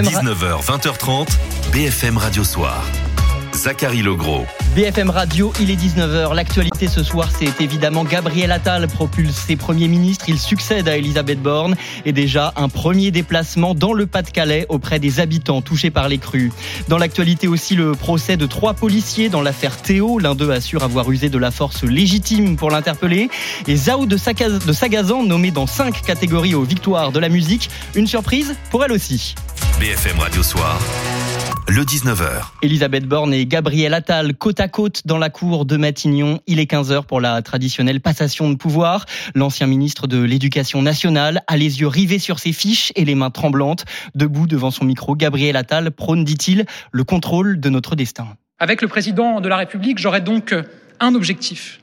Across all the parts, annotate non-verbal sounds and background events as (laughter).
19h, 20h30, BFM Radio Soir. Zachary Legros. BFM Radio, il est 19h. L'actualité ce soir, c'est évidemment Gabriel Attal propulsé Premier ministre. Il succède à Elisabeth Borne et déjà un premier déplacement dans le Pas-de-Calais auprès des habitants touchés par les crues. Dans l'actualité aussi, le procès de trois policiers dans l'affaire Théo. L'un d'eux assure avoir usé de la force légitime pour l'interpeller. Et Zao de Sagazan, nommé dans cinq catégories aux victoires de la musique. Une surprise pour elle aussi. BFM Radio Soir le 19h. Elisabeth Borne et Gabriel Attal côte à côte dans la cour de Matignon. Il est 15h pour la traditionnelle passation de pouvoir. L'ancien ministre de l'Éducation nationale a les yeux rivés sur ses fiches et les mains tremblantes. Debout devant son micro, Gabriel Attal prône, dit-il, le contrôle de notre destin. Avec le président de la République, j'aurai donc un objectif.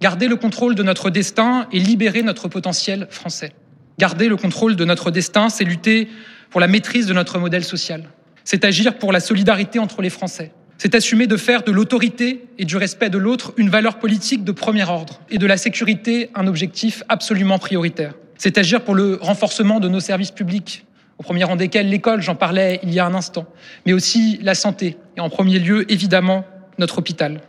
Garder le contrôle de notre destin et libérer notre potentiel français. Garder le contrôle de notre destin, c'est lutter pour la maîtrise de notre modèle social. C'est agir pour la solidarité entre les Français. C'est assumer de faire de l'autorité et du respect de l'autre une valeur politique de premier ordre et de la sécurité un objectif absolument prioritaire. C'est agir pour le renforcement de nos services publics, au premier rang desquels l'école, j'en parlais il y a un instant, mais aussi la santé et en premier lieu, évidemment, notre hôpital.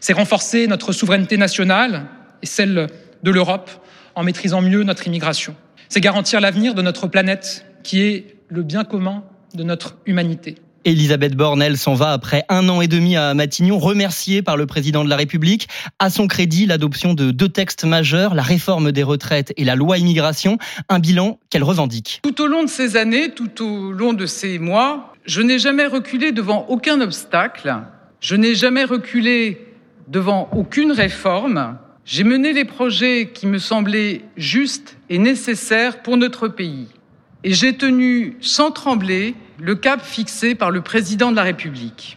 C'est renforcer notre souveraineté nationale et celle de l'Europe en maîtrisant mieux notre immigration. C'est garantir l'avenir de notre planète qui est le bien commun de notre humanité. Elisabeth Borne, elle s'en va après un an et demi à Matignon, remerciée par le président de la République. À son crédit, l'adoption de deux textes majeurs, la réforme des retraites et la loi immigration, un bilan qu'elle revendique. Tout au long de ces années, tout au long de ces mois, je n'ai jamais reculé devant aucun obstacle, je n'ai jamais reculé devant aucune réforme. J'ai mené les projets qui me semblaient justes et nécessaires pour notre pays et j'ai tenu sans trembler le cap fixé par le président de la République.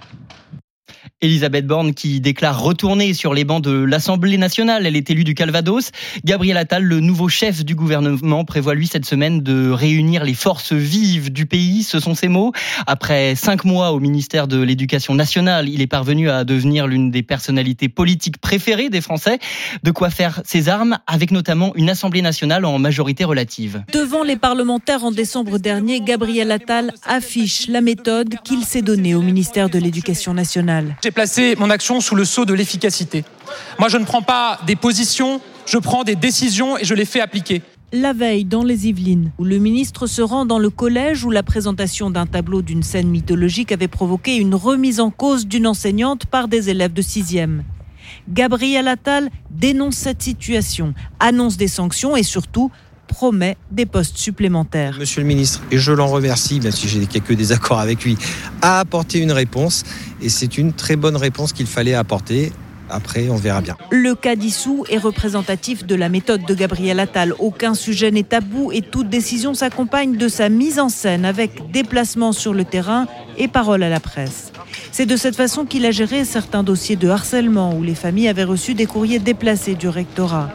Elisabeth Borne qui déclare retourner sur les bancs de l'Assemblée nationale. Elle est élue du Calvados. Gabriel Attal, le nouveau chef du gouvernement, prévoit lui cette semaine de réunir les forces vives du pays. Ce sont ses mots. Après cinq mois au ministère de l'Éducation nationale, il est parvenu à devenir l'une des personnalités politiques préférées des Français. De quoi faire ses armes, avec notamment une Assemblée nationale en majorité relative. Devant les parlementaires en décembre dernier, Gabriel Attal affiche la méthode qu'il s'est donnée au ministère de l'Éducation nationale. J'ai mon action sous le sceau de l'efficacité. Moi, je ne prends pas des positions, je prends des décisions et je les fais appliquer. La veille, dans les Yvelines, où le ministre se rend dans le collège où la présentation d'un tableau d'une scène mythologique avait provoqué une remise en cause d'une enseignante par des élèves de 6e. Gabriel Attal dénonce cette situation, annonce des sanctions et surtout promet des postes supplémentaires. Monsieur le ministre, et je l'en remercie, même si j'ai quelques désaccords avec lui, a apporté une réponse et c'est une très bonne réponse qu'il fallait apporter. Après, on verra bien. Le cas d'Issou est représentatif de la méthode de Gabriel Attal. Aucun sujet n'est tabou et toute décision s'accompagne de sa mise en scène avec déplacement sur le terrain et parole à la presse. C'est de cette façon qu'il a géré certains dossiers de harcèlement où les familles avaient reçu des courriers déplacés du rectorat.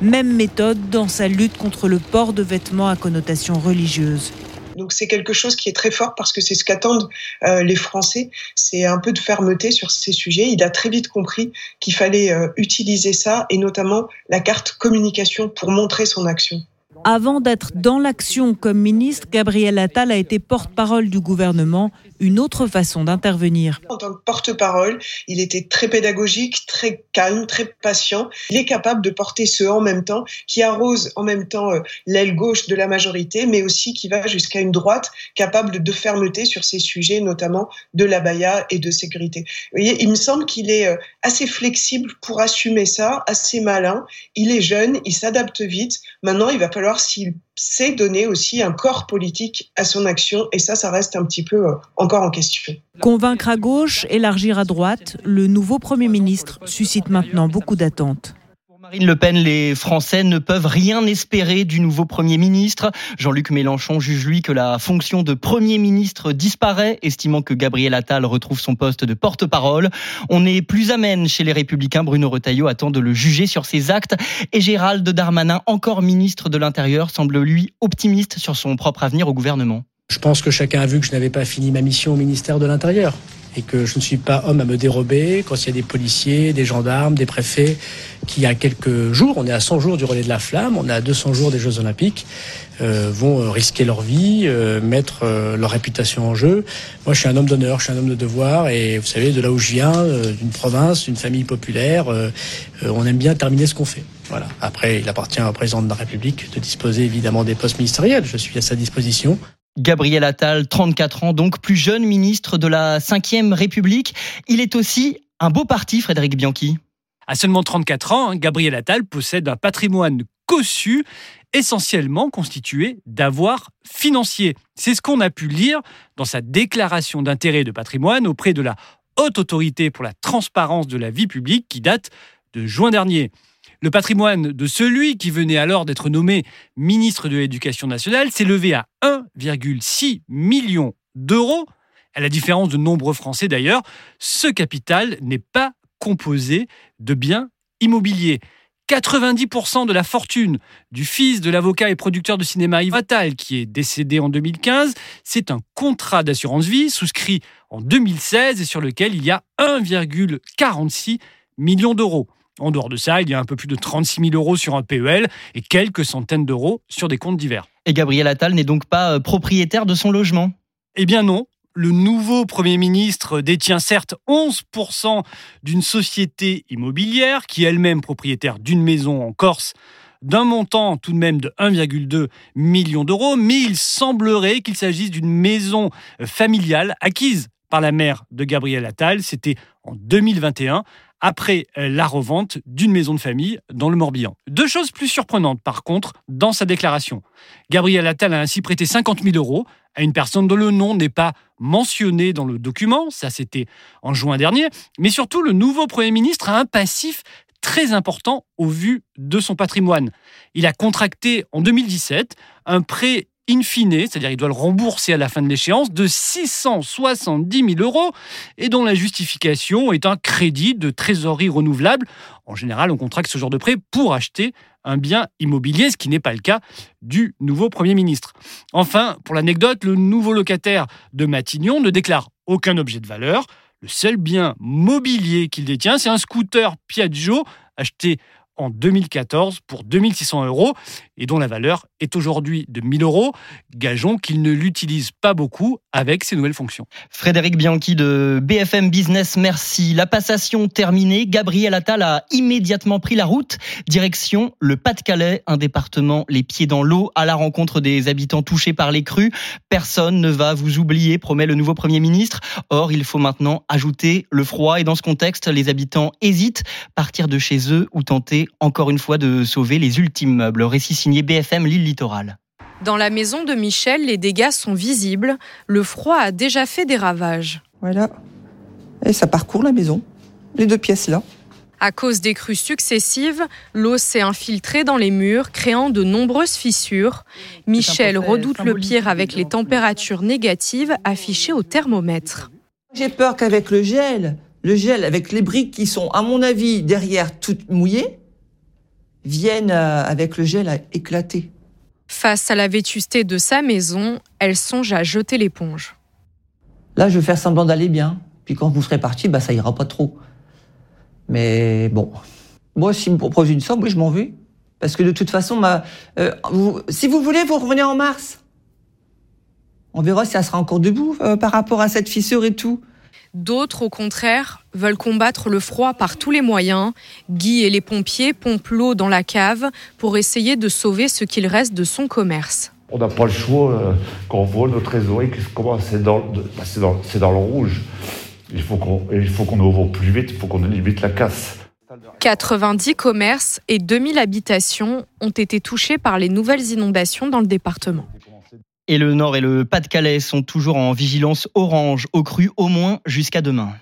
Même méthode dans sa lutte contre le port de vêtements à connotation religieuse. Donc c'est quelque chose qui est très fort parce que c'est ce qu'attendent euh, les Français, c'est un peu de fermeté sur ces sujets. Il a très vite compris qu'il fallait euh, utiliser ça et notamment la carte communication pour montrer son action. Avant d'être dans l'action comme ministre, Gabriel Attal a été porte-parole du gouvernement, une autre façon d'intervenir. En tant que porte-parole, il était très pédagogique, très calme, très patient. Il est capable de porter ce en même temps qui arrose en même temps euh, l'aile gauche de la majorité, mais aussi qui va jusqu'à une droite capable de fermeté sur ces sujets, notamment de la baya et de sécurité. Il me semble qu'il est euh, assez flexible pour assumer ça, assez malin. Il est jeune, il s'adapte vite. Maintenant, il va falloir s'il sait donner aussi un corps politique à son action, et ça, ça reste un petit peu euh, encore en question. Convaincre à gauche, élargir à droite, le nouveau Premier ministre suscite maintenant beaucoup d'attentes. Marine Le Pen, les Français ne peuvent rien espérer du nouveau Premier ministre. Jean-Luc Mélenchon juge lui que la fonction de Premier ministre disparaît, estimant que Gabriel Attal retrouve son poste de porte-parole. On est plus amène chez les Républicains. Bruno Retailleau attend de le juger sur ses actes. Et Gérald Darmanin, encore ministre de l'Intérieur, semble lui optimiste sur son propre avenir au gouvernement. Je pense que chacun a vu que je n'avais pas fini ma mission au ministère de l'Intérieur et que je ne suis pas homme à me dérober quand il y a des policiers, des gendarmes, des préfets qui, il y a quelques jours, on est à 100 jours du relais de la flamme, on est à 200 jours des Jeux Olympiques, euh, vont euh, risquer leur vie, euh, mettre leur réputation en jeu. Moi, je suis un homme d'honneur, je suis un homme de devoir, et vous savez, de là où je viens, d'une province, d'une famille populaire, on aime bien terminer ce qu'on fait. Voilà. Après, il appartient au président de la République de disposer évidemment des postes ministériels. Je suis à sa disposition. Gabriel Attal, 34 ans, donc plus jeune ministre de la 5e République. Il est aussi un beau parti, Frédéric Bianchi. À seulement 34 ans, hein, Gabriel Attal possède un patrimoine cossu, essentiellement constitué d'avoirs financiers. C'est ce qu'on a pu lire dans sa déclaration d'intérêt de patrimoine auprès de la Haute Autorité pour la transparence de la vie publique qui date de juin dernier. Le patrimoine de celui qui venait alors d'être nommé ministre de l'Éducation nationale s'est levé à 1,6 million d'euros. À la différence de nombreux Français d'ailleurs, ce capital n'est pas composé de biens immobiliers. 90% de la fortune du fils de l'avocat et producteur de cinéma Yves Attal, qui est décédé en 2015, c'est un contrat d'assurance vie souscrit en 2016 et sur lequel il y a 1,46 million d'euros. En dehors de ça, il y a un peu plus de 36 000 euros sur un PEL et quelques centaines d'euros sur des comptes divers. Et Gabriel Attal n'est donc pas euh, propriétaire de son logement Eh bien non. Le nouveau Premier ministre détient certes 11% d'une société immobilière qui est elle-même propriétaire d'une maison en Corse d'un montant tout de même de 1,2 million d'euros, mais il semblerait qu'il s'agisse d'une maison familiale acquise par la mère de Gabriel Attal. C'était en 2021 après euh, la revente d'une maison de famille dans le Morbihan. Deux choses plus surprenantes, par contre, dans sa déclaration. Gabriel Attal a ainsi prêté 50 000 euros à une personne dont le nom n'est pas mentionné dans le document, ça c'était en juin dernier, mais surtout le nouveau Premier ministre a un passif très important au vu de son patrimoine. Il a contracté en 2017 un prêt in fine, c'est-à-dire il doit le rembourser à la fin de l'échéance, de 670 000 euros et dont la justification est un crédit de trésorerie renouvelable. En général, on contracte ce genre de prêt pour acheter un bien immobilier, ce qui n'est pas le cas du nouveau Premier ministre. Enfin, pour l'anecdote, le nouveau locataire de Matignon ne déclare aucun objet de valeur. Le seul bien mobilier qu'il détient, c'est un scooter Piaggio acheté en 2014 pour 2600 euros et dont la valeur est aujourd'hui de 1000 euros. Gageons qu'il ne l'utilise pas beaucoup avec ses nouvelles fonctions. Frédéric Bianchi de BFM Business, merci. La passation terminée, Gabriel Attal a immédiatement pris la route, direction le Pas-de-Calais, un département les pieds dans l'eau, à la rencontre des habitants touchés par les crues. Personne ne va vous oublier, promet le nouveau Premier ministre. Or, il faut maintenant ajouter le froid et dans ce contexte, les habitants hésitent, partir de chez eux ou tenter encore une fois de sauver les ultimes meubles. Récit signé BFM Lille Littoral. Dans la maison de Michel, les dégâts sont visibles. Le froid a déjà fait des ravages. Voilà. Et ça parcourt la maison. Les deux pièces là. À cause des crues successives, l'eau s'est infiltrée dans les murs, créant de nombreuses fissures. Michel redoute le pire avec les températures négatives affichées au thermomètre. J'ai peur qu'avec le gel, le gel avec les briques qui sont, à mon avis, derrière toutes mouillées, viennent euh, avec le gel à éclater. Face à la vétusté de sa maison, elle songe à jeter l'éponge. Là, je vais faire semblant d'aller bien. Puis quand vous serez parti, bah, ça ira pas trop. Mais bon. Moi, s'il me propose une somme, oui, je m'en vais. Parce que de toute façon, euh, si vous voulez, vous revenez en mars. On verra si ça sera encore debout euh, par rapport à cette fissure et tout. D'autres, au contraire, veulent combattre le froid par tous les moyens. Guy et les pompiers pompent l'eau dans la cave pour essayer de sauver ce qu'il reste de son commerce. On n'a pas le choix euh, quand on voit notre trésorerie qui commence dans, bah, dans, dans, le rouge. Il faut qu'on ouvre plus vite, il faut qu'on limite la casse. 90 commerces et 2000 habitations ont été touchés par les nouvelles inondations dans le département. Et le Nord et le Pas-de-Calais sont toujours en vigilance orange au cru au moins jusqu'à demain.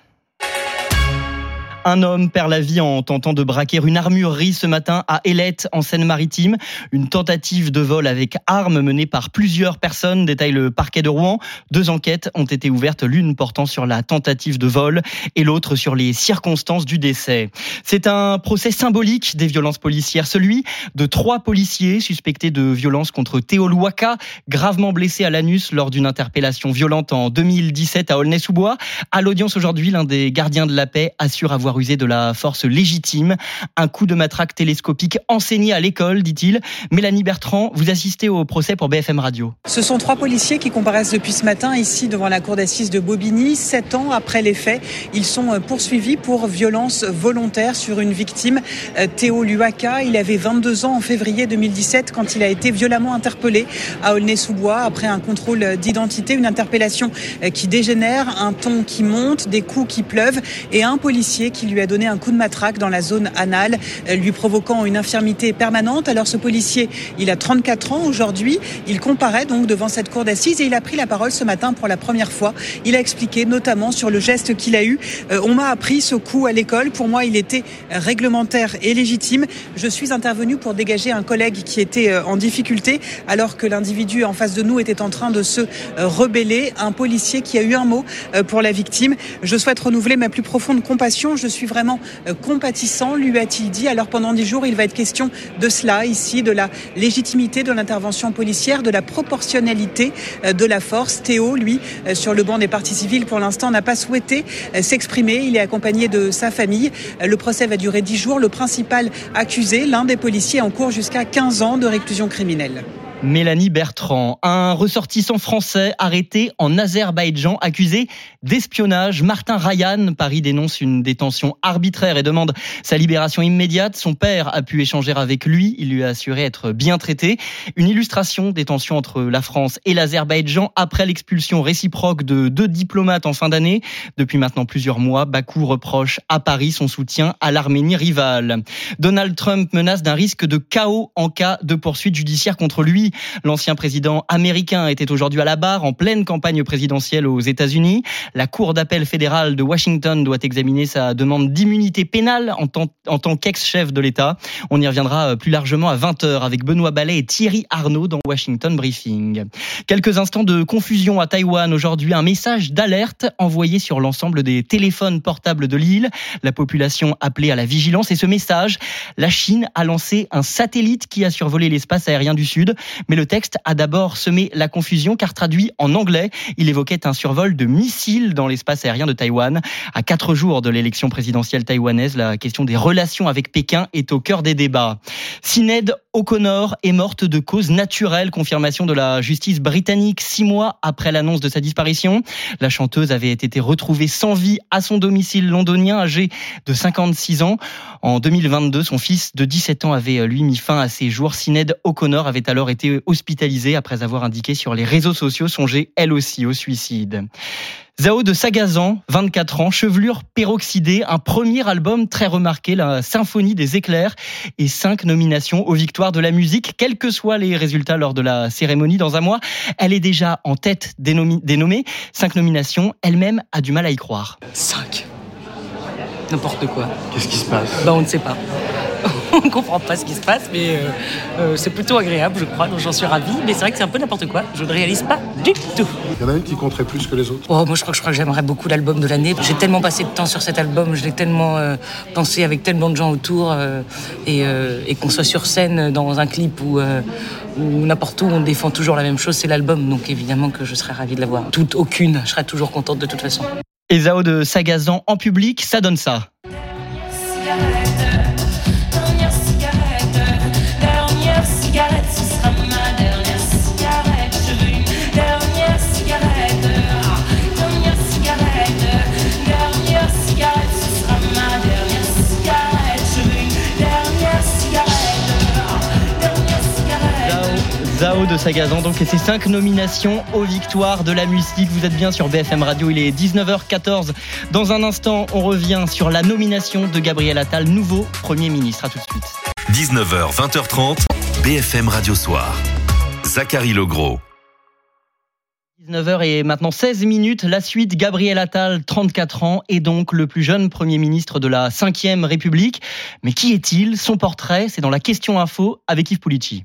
Un homme perd la vie en tentant de braquer une armurerie ce matin à Ailette, en Seine-Maritime. Une tentative de vol avec arme menée par plusieurs personnes, détaille le parquet de Rouen. Deux enquêtes ont été ouvertes, l'une portant sur la tentative de vol et l'autre sur les circonstances du décès. C'est un procès symbolique des violences policières, celui de trois policiers suspectés de violence contre Théo Louaka, gravement blessé à l'anus lors d'une interpellation violente en 2017 à Aulnay-sous-Bois. À l'audience aujourd'hui, l'un des gardiens de la paix assure avoir usé de la force légitime. Un coup de matraque télescopique enseigné à l'école, dit-il. Mélanie Bertrand, vous assistez au procès pour BFM Radio. Ce sont trois policiers qui comparaissent depuis ce matin ici devant la cour d'assises de Bobigny. Sept ans après les faits, ils sont poursuivis pour violence volontaire sur une victime, euh, Théo Luaka. Il avait 22 ans en février 2017 quand il a été violemment interpellé à Aulnay-sous-Bois après un contrôle d'identité, une interpellation euh, qui dégénère, un ton qui monte, des coups qui pleuvent et un policier qui lui a donné un coup de matraque dans la zone anale, euh, lui provoquant une infirmité permanente. Alors ce policier, il a 34 ans aujourd'hui. Il comparaît donc devant cette cour d'assises et il a pris la parole ce matin pour la première fois. Il a expliqué notamment sur le geste qu'il a eu. Euh, on m'a appris ce coup à l'école. Pour moi, il était réglementaire et légitime. Je suis intervenu pour dégager un collègue qui était euh, en difficulté alors que l'individu en face de nous était en train de se rebeller. Un policier qui a eu un mot pour la victime. Je souhaite renouveler ma plus profonde compassion. Vraiment euh, compatissant, lui a-t-il dit. Alors pendant dix jours, il va être question de cela ici, de la légitimité de l'intervention policière, de la proportionnalité euh, de la force. Théo, lui, euh, sur le banc des partis civils, pour l'instant, n'a pas souhaité s'exprimer. Il est accompagné de sa famille. Le procès va durer dix jours. Le principal accusé, l'un des policiers, en cours jusqu'à 15 ans de réclusion criminelle. Mélanie Bertrand, un ressortissant français arrêté en Azerbaïdjan accusé d'espionnage. Martin Ryan, Paris dénonce une détention arbitraire et demande sa libération immédiate. Son père a pu échanger avec lui, il lui a assuré être bien traité. Une illustration des tensions entre la France et l'Azerbaïdjan après l'expulsion réciproque de deux diplomates en fin d'année. Depuis maintenant plusieurs mois, Bakou reproche à Paris son soutien à l'Arménie rivale. Donald Trump menace d'un risque de chaos en cas de poursuite judiciaire contre lui L'ancien président américain était aujourd'hui à la barre en pleine campagne présidentielle aux États-Unis. La Cour d'appel fédérale de Washington doit examiner sa demande d'immunité pénale en tant, qu'ex-chef de l'État. On y reviendra euh, plus largement à 20h avec Benoît Ballet et Thierry Arnaud dans Washington Briefing. Quelques instants de confusion à Taïwan aujourd'hui. Un message d'alerte envoyé sur l'ensemble des téléphones portables de l'île. La population appelée à la vigilance et ce message, la Chine a lancé un satellite qui a survolé l'espace aérien du Sud. Mais le texte a d'abord semé la confusion car traduit en anglais, il évoquait un survol de missiles dans l'espace aérien de Taïwan. À quatre jours de l'élection présidentielle taïwanaise, la question des relations avec Pékin est au cœur des débats. O'Connor est morte de cause naturelle, confirmation de la justice britannique six mois après l'annonce de sa disparition. La chanteuse avait été retrouvée sans vie à son domicile londonien, âgée de 56 ans. En 2022, son fils de 17 ans avait lui mis fin à ses jours. Sinéad O'Connor avait alors été hospitalisée après avoir indiqué sur les réseaux sociaux songer elle aussi au suicide. Zao de Sagazan, 24 ans, chevelure peroxydée, un premier album très remarqué, la Symphonie des éclairs, et cinq nominations aux victoires de la musique, quels que soient les résultats lors de la cérémonie dans un mois. Elle est déjà en tête des, nommés. Cinq nominations, elle-même a du mal à y croire. Cinq N'importe quoi. Qu'est-ce qui se passe? Bah on ne sait pas. (laughs) on ne comprend pas ce qui se passe, mais euh, euh, c'est plutôt agréable, je crois, donc j'en suis ravie. Mais c'est vrai que c'est un peu n'importe quoi. Je ne réalise pas du tout. Il y en a une qui compterait plus que les autres oh, Moi, je crois, je crois que j'aimerais beaucoup l'album de l'année. J'ai tellement passé de temps sur cet album, je l'ai tellement euh, pensé avec tellement de gens autour, et, et qu'on soit sur scène dans un clip ou n'importe où on défend toujours la même chose, c'est l'album. Donc évidemment que je serais ravie de l'avoir. Toute, aucune, je serais toujours contente de toute façon. Et Zao de Sagazan en public, ça donne ça. Zao de Sagazan, donc, et ses cinq nominations aux victoires de la musique. Vous êtes bien sur BFM Radio, il est 19h14. Dans un instant, on revient sur la nomination de Gabriel Attal, nouveau Premier ministre. À tout de suite. 19h, 20h30, BFM Radio Soir. Zachary Legros. 19h et maintenant 16 minutes. La suite, Gabriel Attal, 34 ans, est donc le plus jeune Premier ministre de la 5ème République. Mais qui est-il? Son portrait, c'est dans la question info avec Yves Pulici.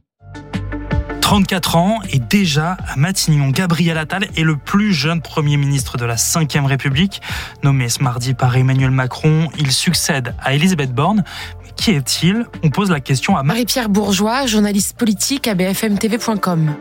34 ans et déjà à Matignon, Gabriel Attal est le plus jeune Premier ministre de la 5ème République. Nommé ce mardi par Emmanuel Macron, il succède à Elisabeth Borne. Mais qui est-il? On pose la question à Marie-Pierre Bourgeois, journaliste politique à bfmtv.com.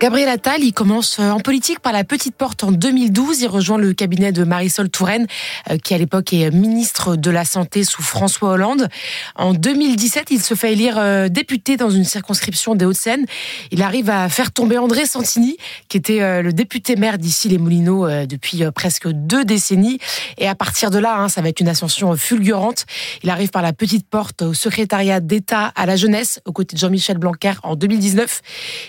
Gabriel Attal, il commence euh, en politique par la petite porte en 2012. Il rejoint le cabinet de Marisol Touraine, euh, qui à l'époque est ministre de la Santé sous François Hollande. En 2017, il se fait élire euh, député dans une circonscription des Hauts-de-Seine. Il arrive à faire tomber André Santini, qui était le député maire d'ici les Moulineaux depuis presque deux décennies. Et à partir de là, hein, ça va être une ascension fulgurante. Il arrive par la petite porte au secrétariat d'État à la jeunesse, aux côtés de Jean-Michel Blanquer en 2019.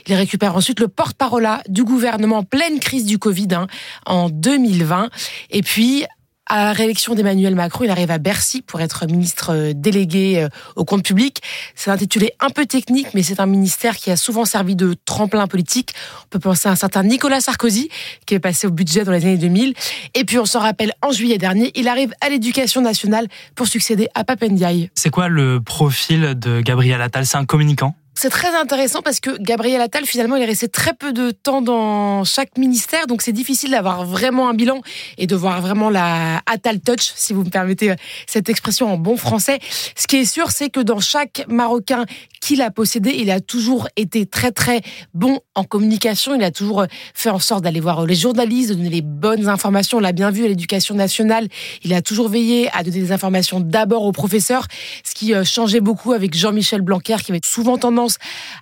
Il récupère ensuite le porte-parole du gouvernement en pleine crise du Covid hein, en 2020. Et puis, à la réélection d'Emmanuel Macron, il arrive à Bercy pour être ministre euh, délégué euh, au compte public. C'est intitulé un peu technique, mais c'est un ministère qui a souvent servi de tremplin politique. On peut penser à un certain Nicolas Sarkozy, qui est passé au budget dans les années 2000. Et puis, on s'en rappelle, en juillet dernier, il arrive à l'éducation nationale pour succéder à Papendiaï. C'est quoi le profil de Gabriel Attal? C'est un communicant? C'est très intéressant parce que Gabriel Attal, finalement, il est resté très peu de temps dans chaque ministère, donc c'est difficile d'avoir vraiment un bilan et de voir vraiment la Attal touch, si vous me permettez euh, cette expression en bon français. Ce qui est sûr, c'est que dans chaque Marocain qu'il a possédé, il a toujours été très très bon en communication. Il a toujours euh, fait en sorte d'aller voir les journalistes, de donner les bonnes informations. On l'a bien vu à l'éducation nationale. Il a toujours veillé à donner des informations d'abord aux professeurs, ce qui euh, changeait beaucoup avec Jean-Michel Blanquer, qui avait souvent tendance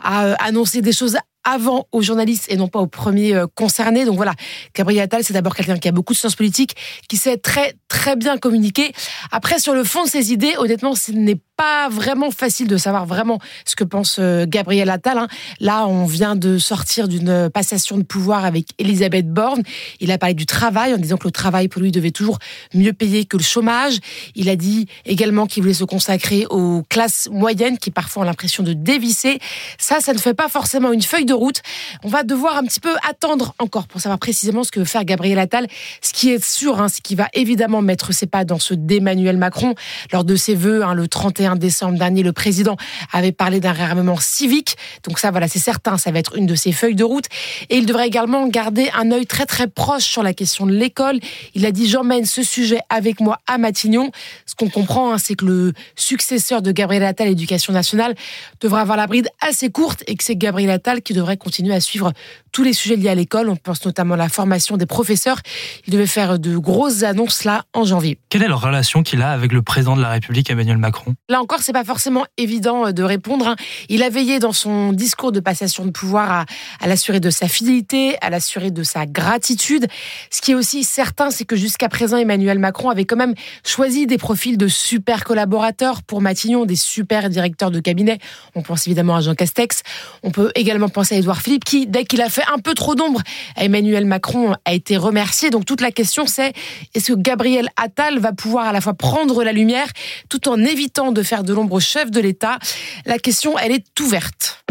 à euh, annoncer des choses avant aux journalistes et non pas aux premiers euh, concernés. Donc voilà, Gabriel Attal, c'est d'abord quelqu'un qui a beaucoup de sens politique, qui sait très très bien communiquer. Après, sur le fond de ses idées, honnêtement, ce n'est pas vraiment facile de savoir vraiment ce que pense euh, Gabriel Attal. Hein. Là, on vient de sortir d'une passation de pouvoir avec Elisabeth Borne. Il a parlé du travail en disant que le travail pour lui devait toujours mieux payer que le chômage. Il a dit également qu'il voulait se consacrer aux classes moyennes qui parfois ont l'impression de dévisser. Ça, ça ne fait pas forcément une feuille de route. On va devoir un petit peu attendre encore pour savoir précisément ce que veut faire Gabriel Attal. Ce qui est sûr, hein, c'est qu'il va évidemment mettre ses pas dans ce d'Emmanuel Macron lors de ses vœux hein, le 31 décembre dernier, le président avait parlé d'un réarmement civique. Donc ça, voilà, c'est certain, ça va être une de ses feuilles de route. Et il devrait également garder un œil très très proche sur la question de l'école. Il a dit j'emmène ce sujet avec moi à Matignon. Ce qu'on comprend, hein, c'est que le successeur de Gabriel Attal, l'éducation nationale, devrait avoir la bride assez courte et que c'est Gabriel Attal qui devrait continuer à suivre tous les sujets liés à l'école. On pense notamment à la formation des professeurs. Il devait faire de grosses annonces là en janvier. Quelle est la relation qu'il a avec le président de la République, Emmanuel Macron? Là encore, c'est pas forcément évident euh, de répondre. Hein. Il a veillé dans son discours de passation de pouvoir à, à l'assurer de sa fidélité, à l'assurer de sa gratitude. Ce qui est aussi certain, c'est que jusqu'à présent, Emmanuel Macron avait quand même choisi des profils de super collaborateurs pour Matignon, des super directeurs de cabinet. On pense évidemment à Jean Castex. On peut également penser à Édouard Philippe, qui, dès qu'il a fait un peu trop d'ombre Emmanuel Macron, a été remercié. Donc toute la question, c'est est-ce que Gabriel Attal va pouvoir à la fois prendre la lumière tout en évitant de faire de l'ombre au chef de l'État? La question, elle est ouverte.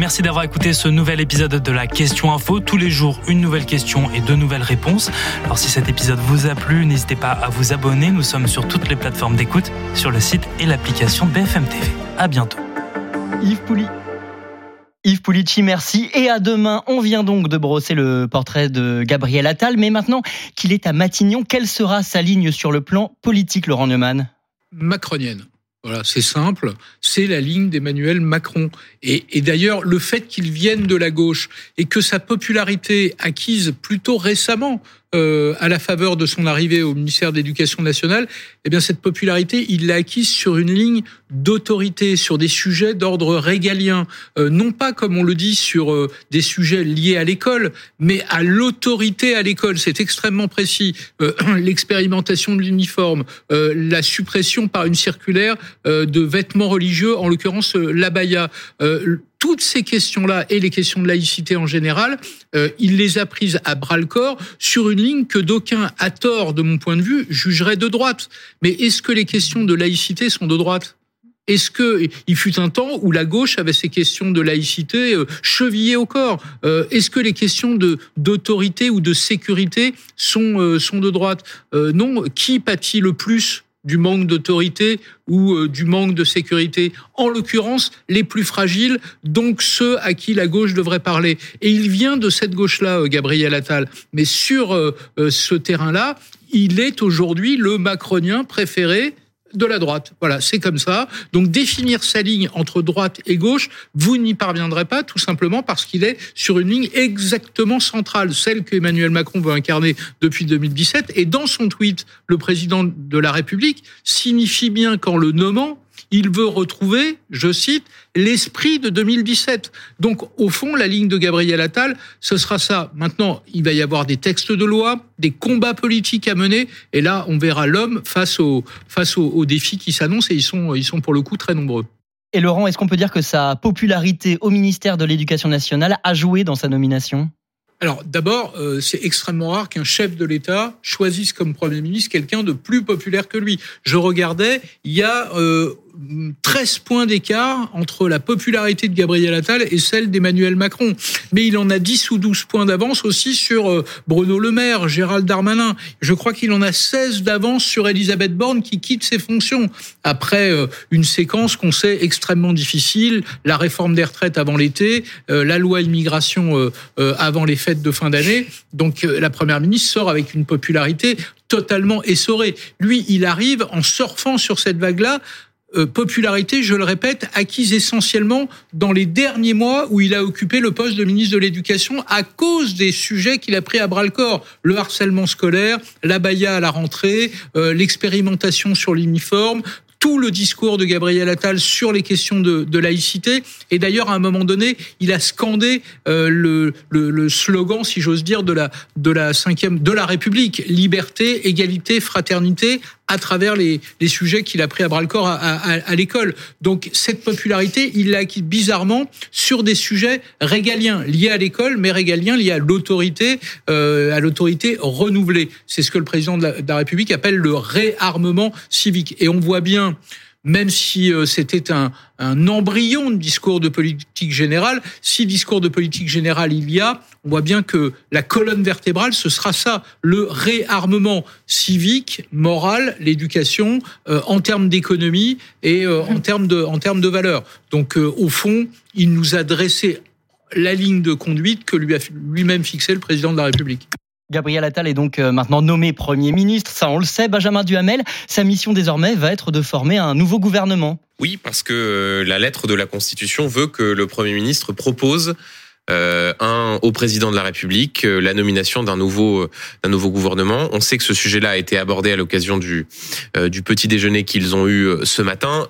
Merci d'avoir écouté ce nouvel épisode de la Question Info. Tous les jours, une nouvelle question et deux nouvelles réponses. Alors si cet épisode vous a plu, n'hésitez pas à vous abonner. Nous sommes sur toutes les plateformes d'écoute, sur le site et l'application BFM TV. À bientôt. Yves Pouli. Yves Pulici, merci. Et à demain, on vient donc de brosser le portrait de Gabriel Attal. Mais maintenant qu'il est à Matignon, quelle sera sa ligne sur le plan politique, Laurent Neumann? Macronienne. Voilà, c'est simple, c'est la ligne d'Emmanuel Macron. Et, et d'ailleurs, le fait qu'il vienne de la gauche et que sa popularité acquise plutôt récemment euh, à la faveur de son arrivée au ministère de l'Éducation nationale, eh bien cette popularité, il l'a acquise sur une ligne d'autorité, sur des sujets d'ordre régalien, euh, non pas comme on le dit sur euh, des sujets liés à l'école, mais à l'autorité à l'école. C'est extrêmement précis. (clears throat) L'expérimentation de l'uniforme, la suppression par une circulaire de vêtements religieux, en l'occurrence l'abaya toutes ces questions-là et les questions de laïcité en général, euh, il les a prises à bras le corps sur une ligne que d'aucuns, à tort de mon point de vue, jugeraient de droite. Mais est-ce que les questions de laïcité sont de droite? Est-ce que il fut un temps où la gauche avait ces questions de laïcité euh, chevillées au corps euh, Est-ce que les questions de d'autorité ou de sécurité sont sont de droite? Non. Qui pâtit le plus? Du manque d'autorité ou du manque de sécurité. En l'occurrence, les plus fragiles, donc ceux à qui la gauche devrait parler. Et il vient de cette gauche-là, Gabriel Attal. Mais sur ce terrain-là, il est aujourd'hui le macronien préféré de la droite. Voilà, c'est comme ça. Donc définir sa ligne entre droite et gauche, vous n'y parviendrez pas tout simplement parce qu'il est sur une ligne exactement centrale, celle que Emmanuel Macron veut incarner depuis 2017. Et dans son tweet, le président de la République signifie bien qu'en le nommant, il veut retrouver, je cite, l'esprit de 2017. Donc, au fond, la ligne de Gabriel Attal, ce sera ça. Maintenant, il va y avoir des textes de loi, des combats politiques à mener, et là, on verra l'homme face aux, face aux, défis qui s'annoncent, et ils sont, ils sont pour le coup très nombreux. Et Laurent, est-ce qu'on peut dire que sa popularité au ministère de l'Éducation nationale a joué dans sa nomination? Alors d'abord, euh, c'est extrêmement rare qu'un chef de l'État choisisse comme Premier ministre quelqu'un de plus populaire que lui. Je regardais, il y a euh, 13 points d'écart entre la popularité de Gabriel Attal et celle d'Emmanuel Macron. Mais il en a 10 ou 12 points d'avance aussi sur euh, Bruno Le Maire, Gérald Darmanin. Je crois qu'il en a 16 d'avance sur Elisabeth Borne qui quitte ses fonctions après euh, une séquence qu'on sait extrêmement difficile, la réforme des retraites avant l'été, euh, la loi immigration avant les fêtes de fin d'année. Donc la première ministre sort avec une popularité totalement essorée. Lui, il arrive en surfant sur cette vague-là euh, popularité, je le répète, acquise essentiellement dans les derniers mois où il a occupé le poste de ministre de l'Éducation à cause des sujets qu'il a pris à bras le corps. Le harcèlement scolaire, la baya à la rentrée, euh, l'expérimentation sur l'uniforme, tout le discours de Gabriel Attal sur les questions de, de laïcité. Et d'ailleurs, à un moment donné, il a scandé euh, le, le, le, slogan, si j'ose dire, de la de la cinquième de la République liberté, égalité, fraternité à travers les, les sujets qu'il a pris à bras le corps à, à, à l'école. Donc cette popularité, il l'a acquis bizarrement sur des sujets régaliens liés à l'école, mais régaliens liés à l'autorité, euh, à l'autorité renouvelée. C'est ce que le président de la République appelle le réarmement civique. Et on voit bien même si euh, c'était un, un, embryon de discours de politique générale, si discours de politique générale il y a, on voit bien que la colonne vertébrale, ce sera ça, le réarmement civique, moral, l'éducation, euh, en termes d'économie et euh, en termes de, en termes de valeur. Donc, au fond, il nous a dressé la ligne de conduite que lui a lui-même fixé le président de la République. Gabriel Attal est donc euh, maintenant nommé Premier ministre, ça on le sait. Benjamin Duhamel, sa mission désormais va être de former un nouveau gouvernement. Oui, parce que euh, la lettre de la Constitution veut que le Premier ministre propose euh, un au président de la République la nomination d'un nouveau nouveau gouvernement. On sait que ce sujet-là a été abordé à l'occasion du du petit déjeuner qu'ils ont eu ce matin,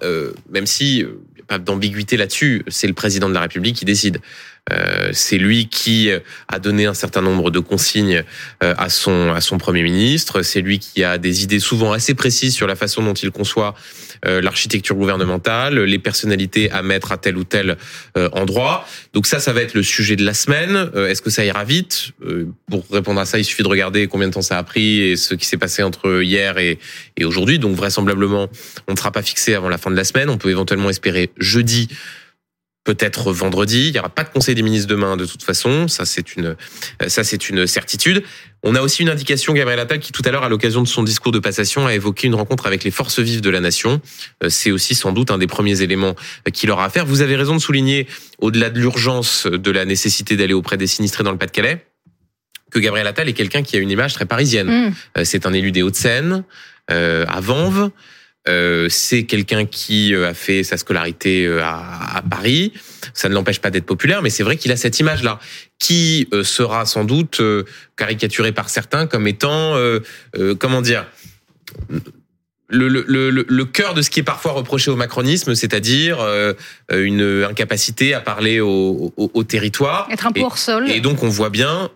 même si pas d'ambiguïté là-dessus. C'est le président de la République qui décide. Euh, c'est lui qui a donné un certain nombre de consignes euh, à son à son premier ministre. C'est lui qui a des idées souvent assez précises sur la façon dont il conçoit euh, l'architecture gouvernementale, les personnalités à mettre à tel ou tel endroit. Donc ça, ça va être le sujet de la semaine. Est-ce que ça ira vite? Pour répondre à ça, il suffit de regarder combien de temps ça a pris et ce qui s'est passé entre hier et, et aujourd'hui. Donc vraisemblablement, on ne sera pas fixé avant la fin de la semaine. On peut éventuellement espérer jeudi peut-être vendredi. Il n'y aura pas de conseil des ministres demain de toute façon. Ça, c'est une, ça, c'est une certitude. On a aussi une indication, Gabriel Attal, qui tout à l'heure, à l'occasion de son discours de passation, a évoqué une rencontre avec les forces vives de la nation. Euh, c'est aussi sans doute un des premiers éléments qu'il aura à faire. Vous avez raison de souligner, au-delà de l'urgence de la nécessité d'aller auprès des sinistrés dans le Pas-de-Calais, que Gabriel Attal est quelqu'un qui a une image très parisienne. Mmh. Euh, c'est un élu des Hauts-de-Seine, euh, à Vanves. Euh, c'est quelqu'un qui euh, a fait sa scolarité euh, à, Paris. Ça ne l'empêche pas d'être populaire, mais c'est vrai qu'il a cette image-là, qui sera sans doute caricaturée par certains comme étant, comment dire, le, le, le, le, cœur de ce qui est parfois reproché au macronisme, c'est-à-dire une incapacité à parler au, au, au territoire. Être un peu hors sol. Et donc on voit bien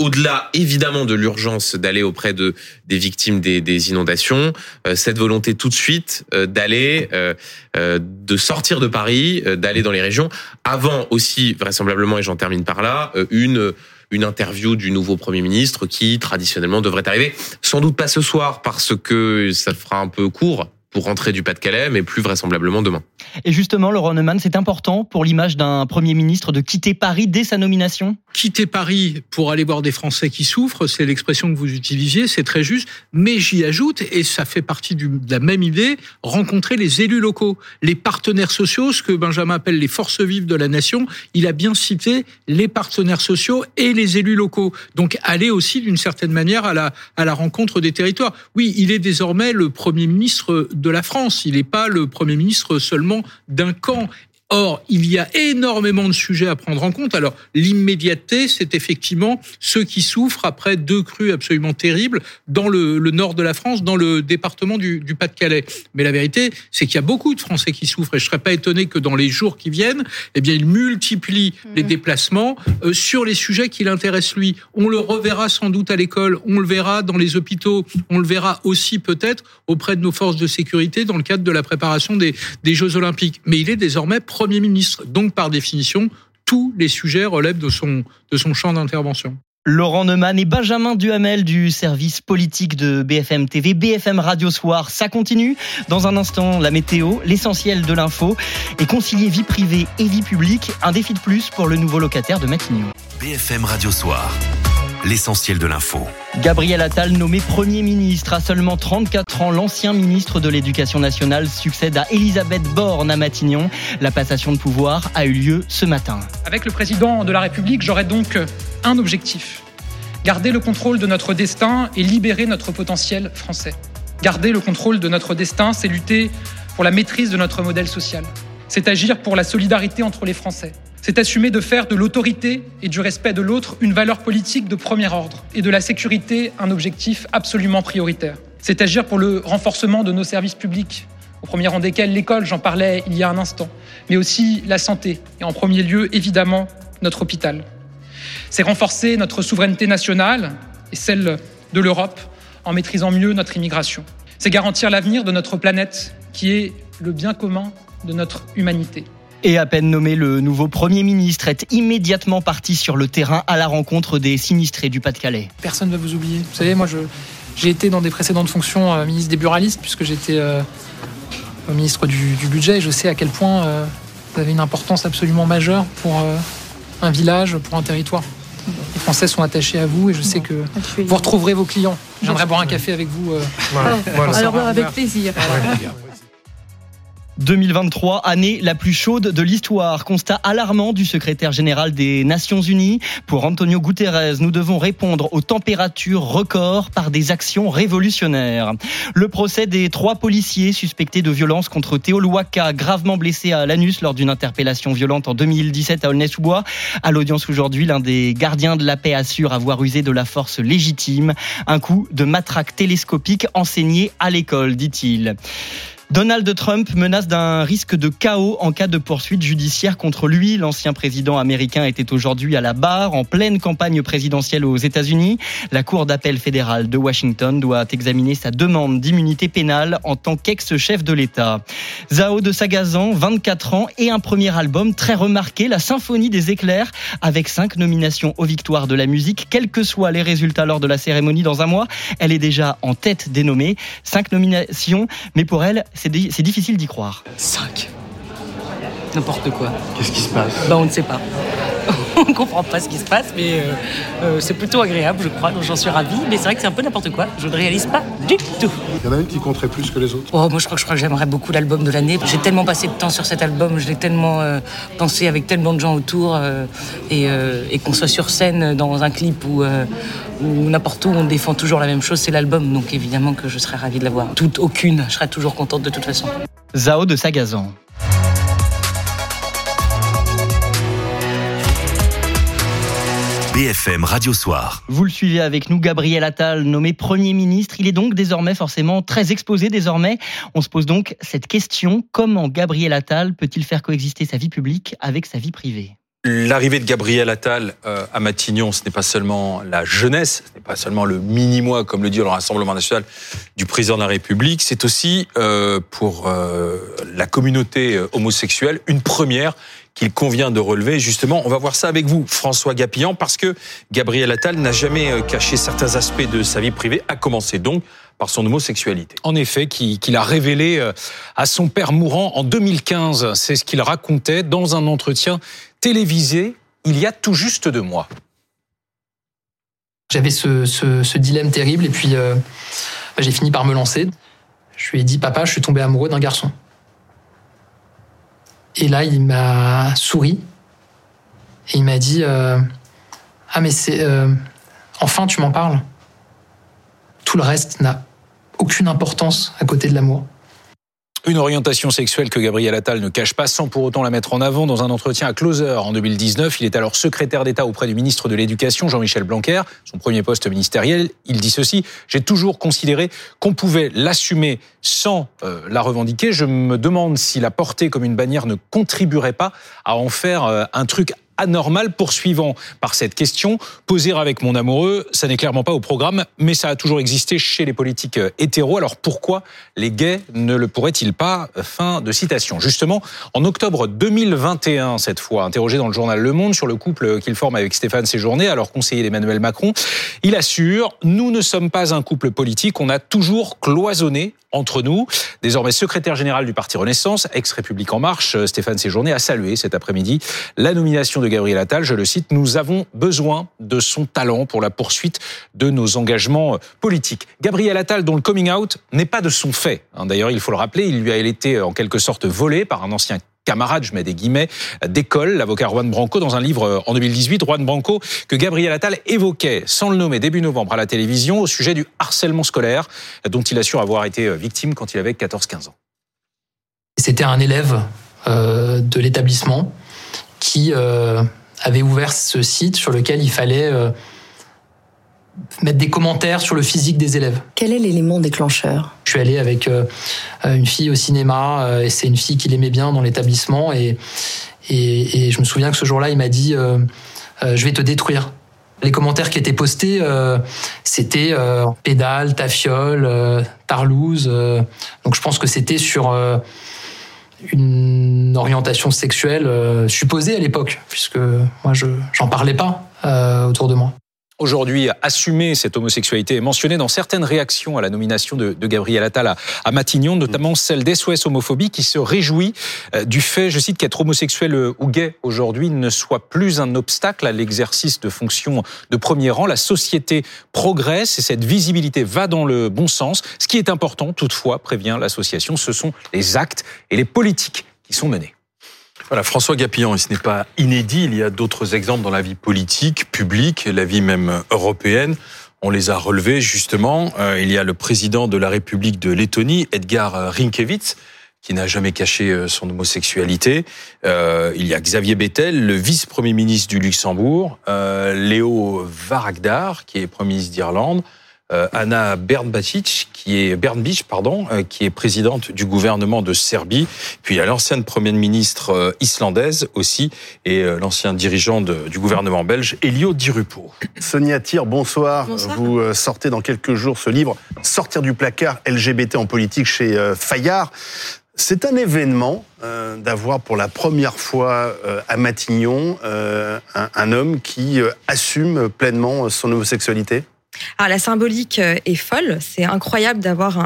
au-delà évidemment de l'urgence d'aller auprès de des victimes des, des inondations, euh, cette volonté tout de suite euh, d'aller, euh, de sortir de Paris, d'aller dans les régions, avant aussi vraisemblablement, et j'en termine par là, une une interview du nouveau Premier ministre qui traditionnellement devrait arriver, sans doute pas ce soir parce que ça fera un peu court pour rentrer du Pas-de-Calais, mais plus vraisemblablement demain. Et justement, Laurent Neumann, c'est important pour l'image d'un Premier ministre de quitter Paris dès sa nomination? Quitter Paris pour aller voir des Français qui souffrent, c'est l'expression que vous utilisiez, c'est très juste, mais j'y ajoute, et ça fait partie du, de la même idée, rencontrer les élus locaux, les partenaires sociaux, ce que Benjamin appelle les forces vives de la nation, il a bien cité les partenaires sociaux et les élus locaux. Donc aller aussi d'une certaine manière à la, à la rencontre des territoires. Oui, il est désormais le Premier ministre de la France. Il n'est pas le Premier ministre seulement d'un camp. Or, il y a énormément de sujets à prendre en compte. Alors, l'immédiateté, c'est effectivement ceux qui souffrent après deux crues absolument terribles dans le, le nord de la France, dans le département du, du Pas-de-Calais. Mais la vérité, c'est qu'il y a beaucoup de Français qui souffrent et je serais pas étonné que dans les jours qui viennent, eh bien, il multiplie les déplacements euh, sur les sujets qui l'intéressent lui. On le reverra sans doute à l'école, on le verra dans les hôpitaux, on le verra aussi peut-être auprès de nos forces de sécurité dans le cadre de la préparation des, des Jeux Olympiques. Mais il est désormais Premier ministre. Donc, par définition, tous les sujets relèvent de son, de son champ d'intervention. Laurent Neumann et Benjamin Duhamel du service politique de BFM TV, BFM Radio Soir. Ça continue. Dans un instant, la météo, l'essentiel de l'info et concilier vie privée et vie publique. Un défi de plus pour le nouveau locataire de Matignon. BFM Radio Soir. L'essentiel de l'info. Gabriel Attal nommé Premier ministre à seulement 34 ans, l'ancien ministre de l'Éducation nationale succède à Elisabeth Borne à Matignon. La passation de pouvoir a eu lieu ce matin. Avec le président de la République, j'aurai donc un objectif. Garder le contrôle de notre destin et libérer notre potentiel français. Garder le contrôle de notre destin, c'est lutter pour la maîtrise de notre modèle social. C'est agir pour la solidarité entre les Français. C'est assumer de faire de l'autorité et du respect de l'autre une valeur politique de premier ordre et de la sécurité un objectif absolument prioritaire. C'est agir pour le renforcement de nos services publics, au premier rang desquels l'école, j'en parlais il y a un instant, mais aussi la santé et en premier lieu évidemment notre hôpital. C'est renforcer notre souveraineté nationale et celle de l'Europe en maîtrisant mieux notre immigration. C'est garantir l'avenir de notre planète qui est le bien commun de notre humanité. Et à peine nommé, le nouveau Premier ministre est immédiatement parti sur le terrain à la rencontre des sinistrés du Pas-de-Calais. Personne ne va vous oublier. Vous savez, moi, je, j'ai été dans des précédentes fonctions euh, ministre des buralistes, puisque j'étais euh, ministre du, du, budget, et je sais à quel point euh, vous avez une importance absolument majeure pour euh, un village, pour un territoire. Les Français sont attachés à vous, et je sais que vous retrouverez vos clients. J'aimerais boire un café avec vous. euh, Voilà. Voilà. Alors, avec plaisir. 2023, année la plus chaude de l'histoire. Constat alarmant du secrétaire général des Nations Unies. Pour Antonio Guterres, nous devons répondre aux températures records par des actions révolutionnaires. Le procès des trois policiers suspectés de violence contre Théo Louaka, gravement blessé à l'anus lors d'une interpellation violente en 2017 à Aulnay-sous-Bois. À l'audience aujourd'hui, l'un des gardiens de la paix assure avoir usé de la force légitime. Un coup de matraque télescopique enseigné à l'école, dit-il. Donald Trump menace d'un risque de chaos en cas de poursuite judiciaire contre lui. L'ancien président américain était aujourd'hui à la barre en pleine campagne présidentielle aux États-Unis. La Cour d'appel fédérale de Washington doit examiner sa demande d'immunité pénale en tant qu'ex-chef de l'État. Zao de Sagazan, 24 ans et un premier album très remarqué, la Symphonie des éclairs, avec cinq nominations aux victoires de la musique, quels que soient les résultats lors de la cérémonie dans un mois. Elle est déjà en tête des nommés. Cinq nominations, mais pour elle, c'est difficile d'y croire. 5. N'importe quoi. Qu'est-ce qui se passe? Bah on ne sait pas. (laughs) on ne comprend pas ce qui se passe, mais euh, euh, c'est plutôt agréable, je crois, donc j'en suis ravie. Mais c'est vrai que c'est un peu n'importe quoi. Je ne réalise pas du tout. Il y en a une qui compterait plus que les autres Oh, moi je crois que je crois que j'aimerais beaucoup l'album de l'année. J'ai tellement passé de temps sur cet album, je l'ai tellement euh, pensé avec tellement de gens autour, euh, et, euh, et qu'on soit sur scène dans un clip ou ou n'importe où on défend toujours la même chose, c'est l'album. Donc évidemment que je serais ravie de l'avoir. Toute, aucune, je serais toujours contente de toute façon. Zao de Sagazan. BFM Radio Soir. Vous le suivez avec nous, Gabriel Attal, nommé Premier ministre. Il est donc désormais forcément très exposé désormais. On se pose donc cette question, comment Gabriel Attal peut-il faire coexister sa vie publique avec sa vie privée? L'arrivée de Gabriel Attal euh, à Matignon, ce n'est pas seulement la jeunesse, ce n'est pas seulement le mini-mois, comme le dit le Rassemblement national du président de la République, c'est aussi euh, pour euh, la communauté homosexuelle une première qu'il convient de relever. Justement, on va voir ça avec vous, François Gapillan, parce que Gabriel Attal n'a jamais euh, caché certains aspects de sa vie privée, à commencer donc par son homosexualité. En effet, qu'il a révélé euh, à son père mourant en 2015. C'est ce qu'il racontait dans un entretien télévisé il y a tout juste deux mois. J'avais ce, ce, dilemme terrible et puis euh, bah, j'ai fini par me lancer. Je lui ai dit, papa, je suis tombé amoureux d'un garçon. Et là, il m'a souri et il m'a dit, euh, ah mais c'est, euh, enfin tu m'en parles. Tout le reste n'a aucune importance à côté de l'amour. Une orientation sexuelle que Gabriel Attal ne cache pas sans pour autant la mettre en avant dans un entretien à Closer en 2019. Il est alors secrétaire d'État auprès du ministre de l'Éducation, Jean-Michel Blanquer, son premier poste ministériel. Il dit ceci, j'ai toujours considéré qu'on pouvait l'assumer sans euh, la revendiquer. Je me demande si la porter comme une bannière ne contribuerait pas à en faire euh, un truc anormal poursuivant par cette question. Poser avec mon amoureux, ça n'est clairement pas au programme, mais ça a toujours existé chez les politiques euh, hétéros. Alors pourquoi les gays ne le pourraient-ils pas? Fin de citation. Justement, en octobre 2021, cette fois, interrogé dans le journal Le Monde sur le couple qu'il forme avec Stéphane Séjourné, alors conseiller d'Emmanuel Macron, il assure Nous ne sommes pas un couple politique, on a toujours cloisonné entre nous. Désormais secrétaire général du Parti Renaissance, ex-République En Marche, euh, Stéphane Séjourné a salué cet après-midi la nomination de Gabriel Attal. Je le cite, nous avons besoin de son talent pour la poursuite de nos engagements euh, politiques. Gabriel Attal, dont le coming out n'est pas de son fait. Hein, d'ailleurs, il faut le rappeler, il lui a été euh, en quelque sorte volé par un ancien camarade, je mets des guillemets, d'école, l'avocat Juan Branco, dans un livre en 2018, Juan Branco, que Gabriel Attal évoquait, sans le nommer, début novembre à la télévision, au sujet du harcèlement scolaire, dont il assure avoir été victime quand il avait 14-15 ans. C'était un élève euh, de l'établissement qui euh, avait ouvert ce site sur lequel il fallait euh, mettre des commentaires sur le physique des élèves. Quel est l'élément déclencheur? Je suis allé avec euh, une fille au cinéma et c'est une fille qu'il aimait bien dans l'établissement et, et, je me souviens que ce jour-là, il m'a dit euh, je vais te détruire. Les commentaires qui étaient postés, c'était pédale, tafiole, tarlouse. donc je pense que c'était sur une orientation sexuelle supposée à l'époque, puisque moi je j'en parlais pas autour de moi aujourd'hui assumer cette homosexualité est mentionné dans certaines réactions à la nomination de, Gabriel Attal à, Matignon, notamment celle d'SOS Homophobie qui se réjouit euh, du fait, je cite, qu'être homosexuel ou gay aujourd'hui ne soit plus un obstacle à l'exercice de fonctions de premier rang. La société progresse et cette visibilité va dans le bon sens. Ce qui est important, toutefois, prévient l'association, ce sont les actes et les politiques qui sont menés. Voilà, François Gapillon, et ce n'est pas inédit, il y a d'autres exemples dans la vie politique, publique, la vie même européenne. On les a relevés justement. Euh, il y a le président de la République de Lettonie, Edgar Rinkevich, qui n'a jamais caché euh, son homosexualité. Euh, il y a Xavier Bettel, le vice-premier ministre du Luxembourg, Léo Varagdar, qui est premier ministre d'Irlande, euh, Anna Bernbacic, qui est Bernbic, pardon, euh, qui est présidente du gouvernement de Serbie. Puis il y a l'ancienne première ministre euh, islandaise aussi et l'ancien dirigeant du gouvernement belge, Elio Di Rupo. Sonia Tire, bonsoir. Vous sortez dans quelques jours ce livre Sortir du placard LGBT en politique chez Fayard. C'est un événement d'avoir pour la première fois à Matignon un, homme qui assume pleinement son homosexualité? Alors la symbolique euh, est folle. C'est incroyable d'avoir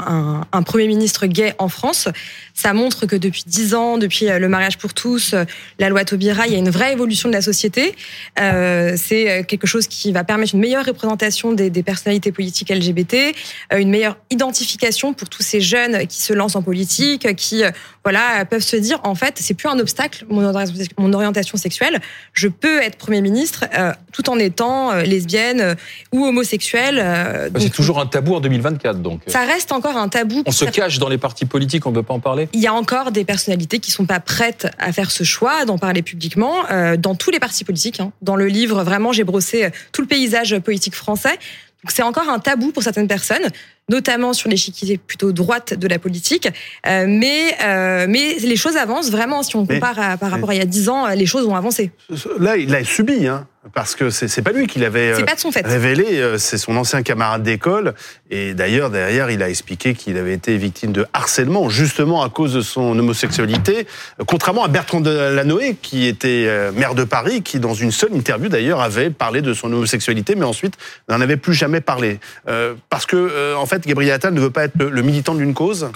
un, premier ministre gay en France. Ça montre que depuis dix ans, depuis euh, le mariage pour tous, euh, la loi Taubira, il y a une vraie évolution de la société. C'est quelque chose qui va permettre une meilleure représentation des, personnalités politiques LGBT, une meilleure identification pour tous ces jeunes qui se lancent en politique, qui voilà peuvent se dire en fait c'est plus un obstacle mon orientation sexuelle. Je peux être premier ministre tout en étant lesbienne ou homosexuelle euh, c'est toujours un tabou en 2024, donc. Ça reste encore un tabou. On se cache dans les partis politiques, on ne veut pas en parler. Il y a encore des personnalités qui sont pas prêtes à faire ce choix, d'en parler publiquement, euh, dans tous les partis politiques. Hein. Dans le livre, vraiment, j'ai brossé euh, tout le paysage politique français. Donc c'est encore un tabou pour certaines personnes, notamment sur l'échiquier plutôt droite de la politique. mais, mais les choses avancent vraiment. Si on compare par rapport à il y a dix ans, les choses ont avancé. Là, il a subi. Hein. Parce que c'est pas lui qui l'avait révélé, c'est son ancien camarade d'école. Et d'ailleurs, derrière, il a expliqué qu'il avait été victime de harcèlement, justement à cause de son homosexualité, contrairement à Bertrand Delanoë, qui était maire de Paris, qui dans une seule interview d'ailleurs avait parlé de son homosexualité, mais ensuite n'en avait plus jamais parlé. parce que, en fait, Gabriel Attal ne veut pas être le militant d'une cause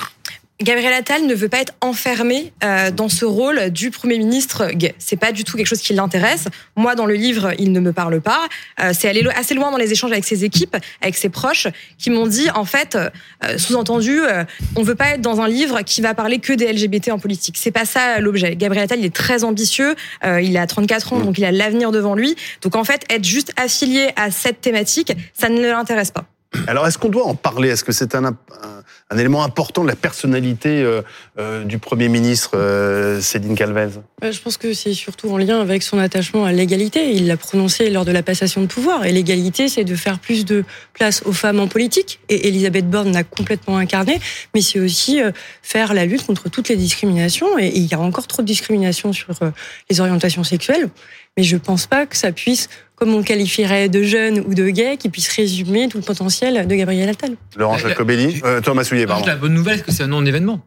Gabriel Attal ne veut pas être enfermé euh, dans ce rôle du Premier ministre gay. C'est pas du tout quelque chose qui l'intéresse. Moi, dans le livre, il ne me parle pas. Euh, c'est aller assez loin dans les échanges avec ses équipes, avec ses proches, qui m'ont dit, en fait, euh, sous-entendu, on veut pas être dans un livre qui va parler que des LGBT en politique. C'est pas ça l'objet. Gabriel Attal, il est très ambitieux. il a 34 ans, donc il a l'avenir devant lui. Donc en fait, être juste affilié à cette thématique, ça ne l'intéresse pas. Alors, est-ce qu'on doit en parler? Est-ce que c'est un, élément important de la personnalité euh, euh, du Premier ministre, euh, Céline Calvez? Je pense que c'est surtout en lien avec son attachement à l'égalité. Il l'a prononcé lors de la passation de pouvoir. Et l'égalité, c'est de faire plus de place aux femmes en politique. Et Elisabeth Borne l'a complètement incarné. Mais c'est aussi faire la lutte contre toutes les discriminations. Et il y a encore trop de discriminations sur les orientations sexuelles. Mais je ne pense pas que ça puisse comme on qualifierait de jeune ou de gay, qui puisse résumer tout le potentiel de Gabriel Attal. Laurent euh, Jacobelli, euh, Thomas Soulier, pardon. La bonne nouvelle, c'est que c'est un non-événement.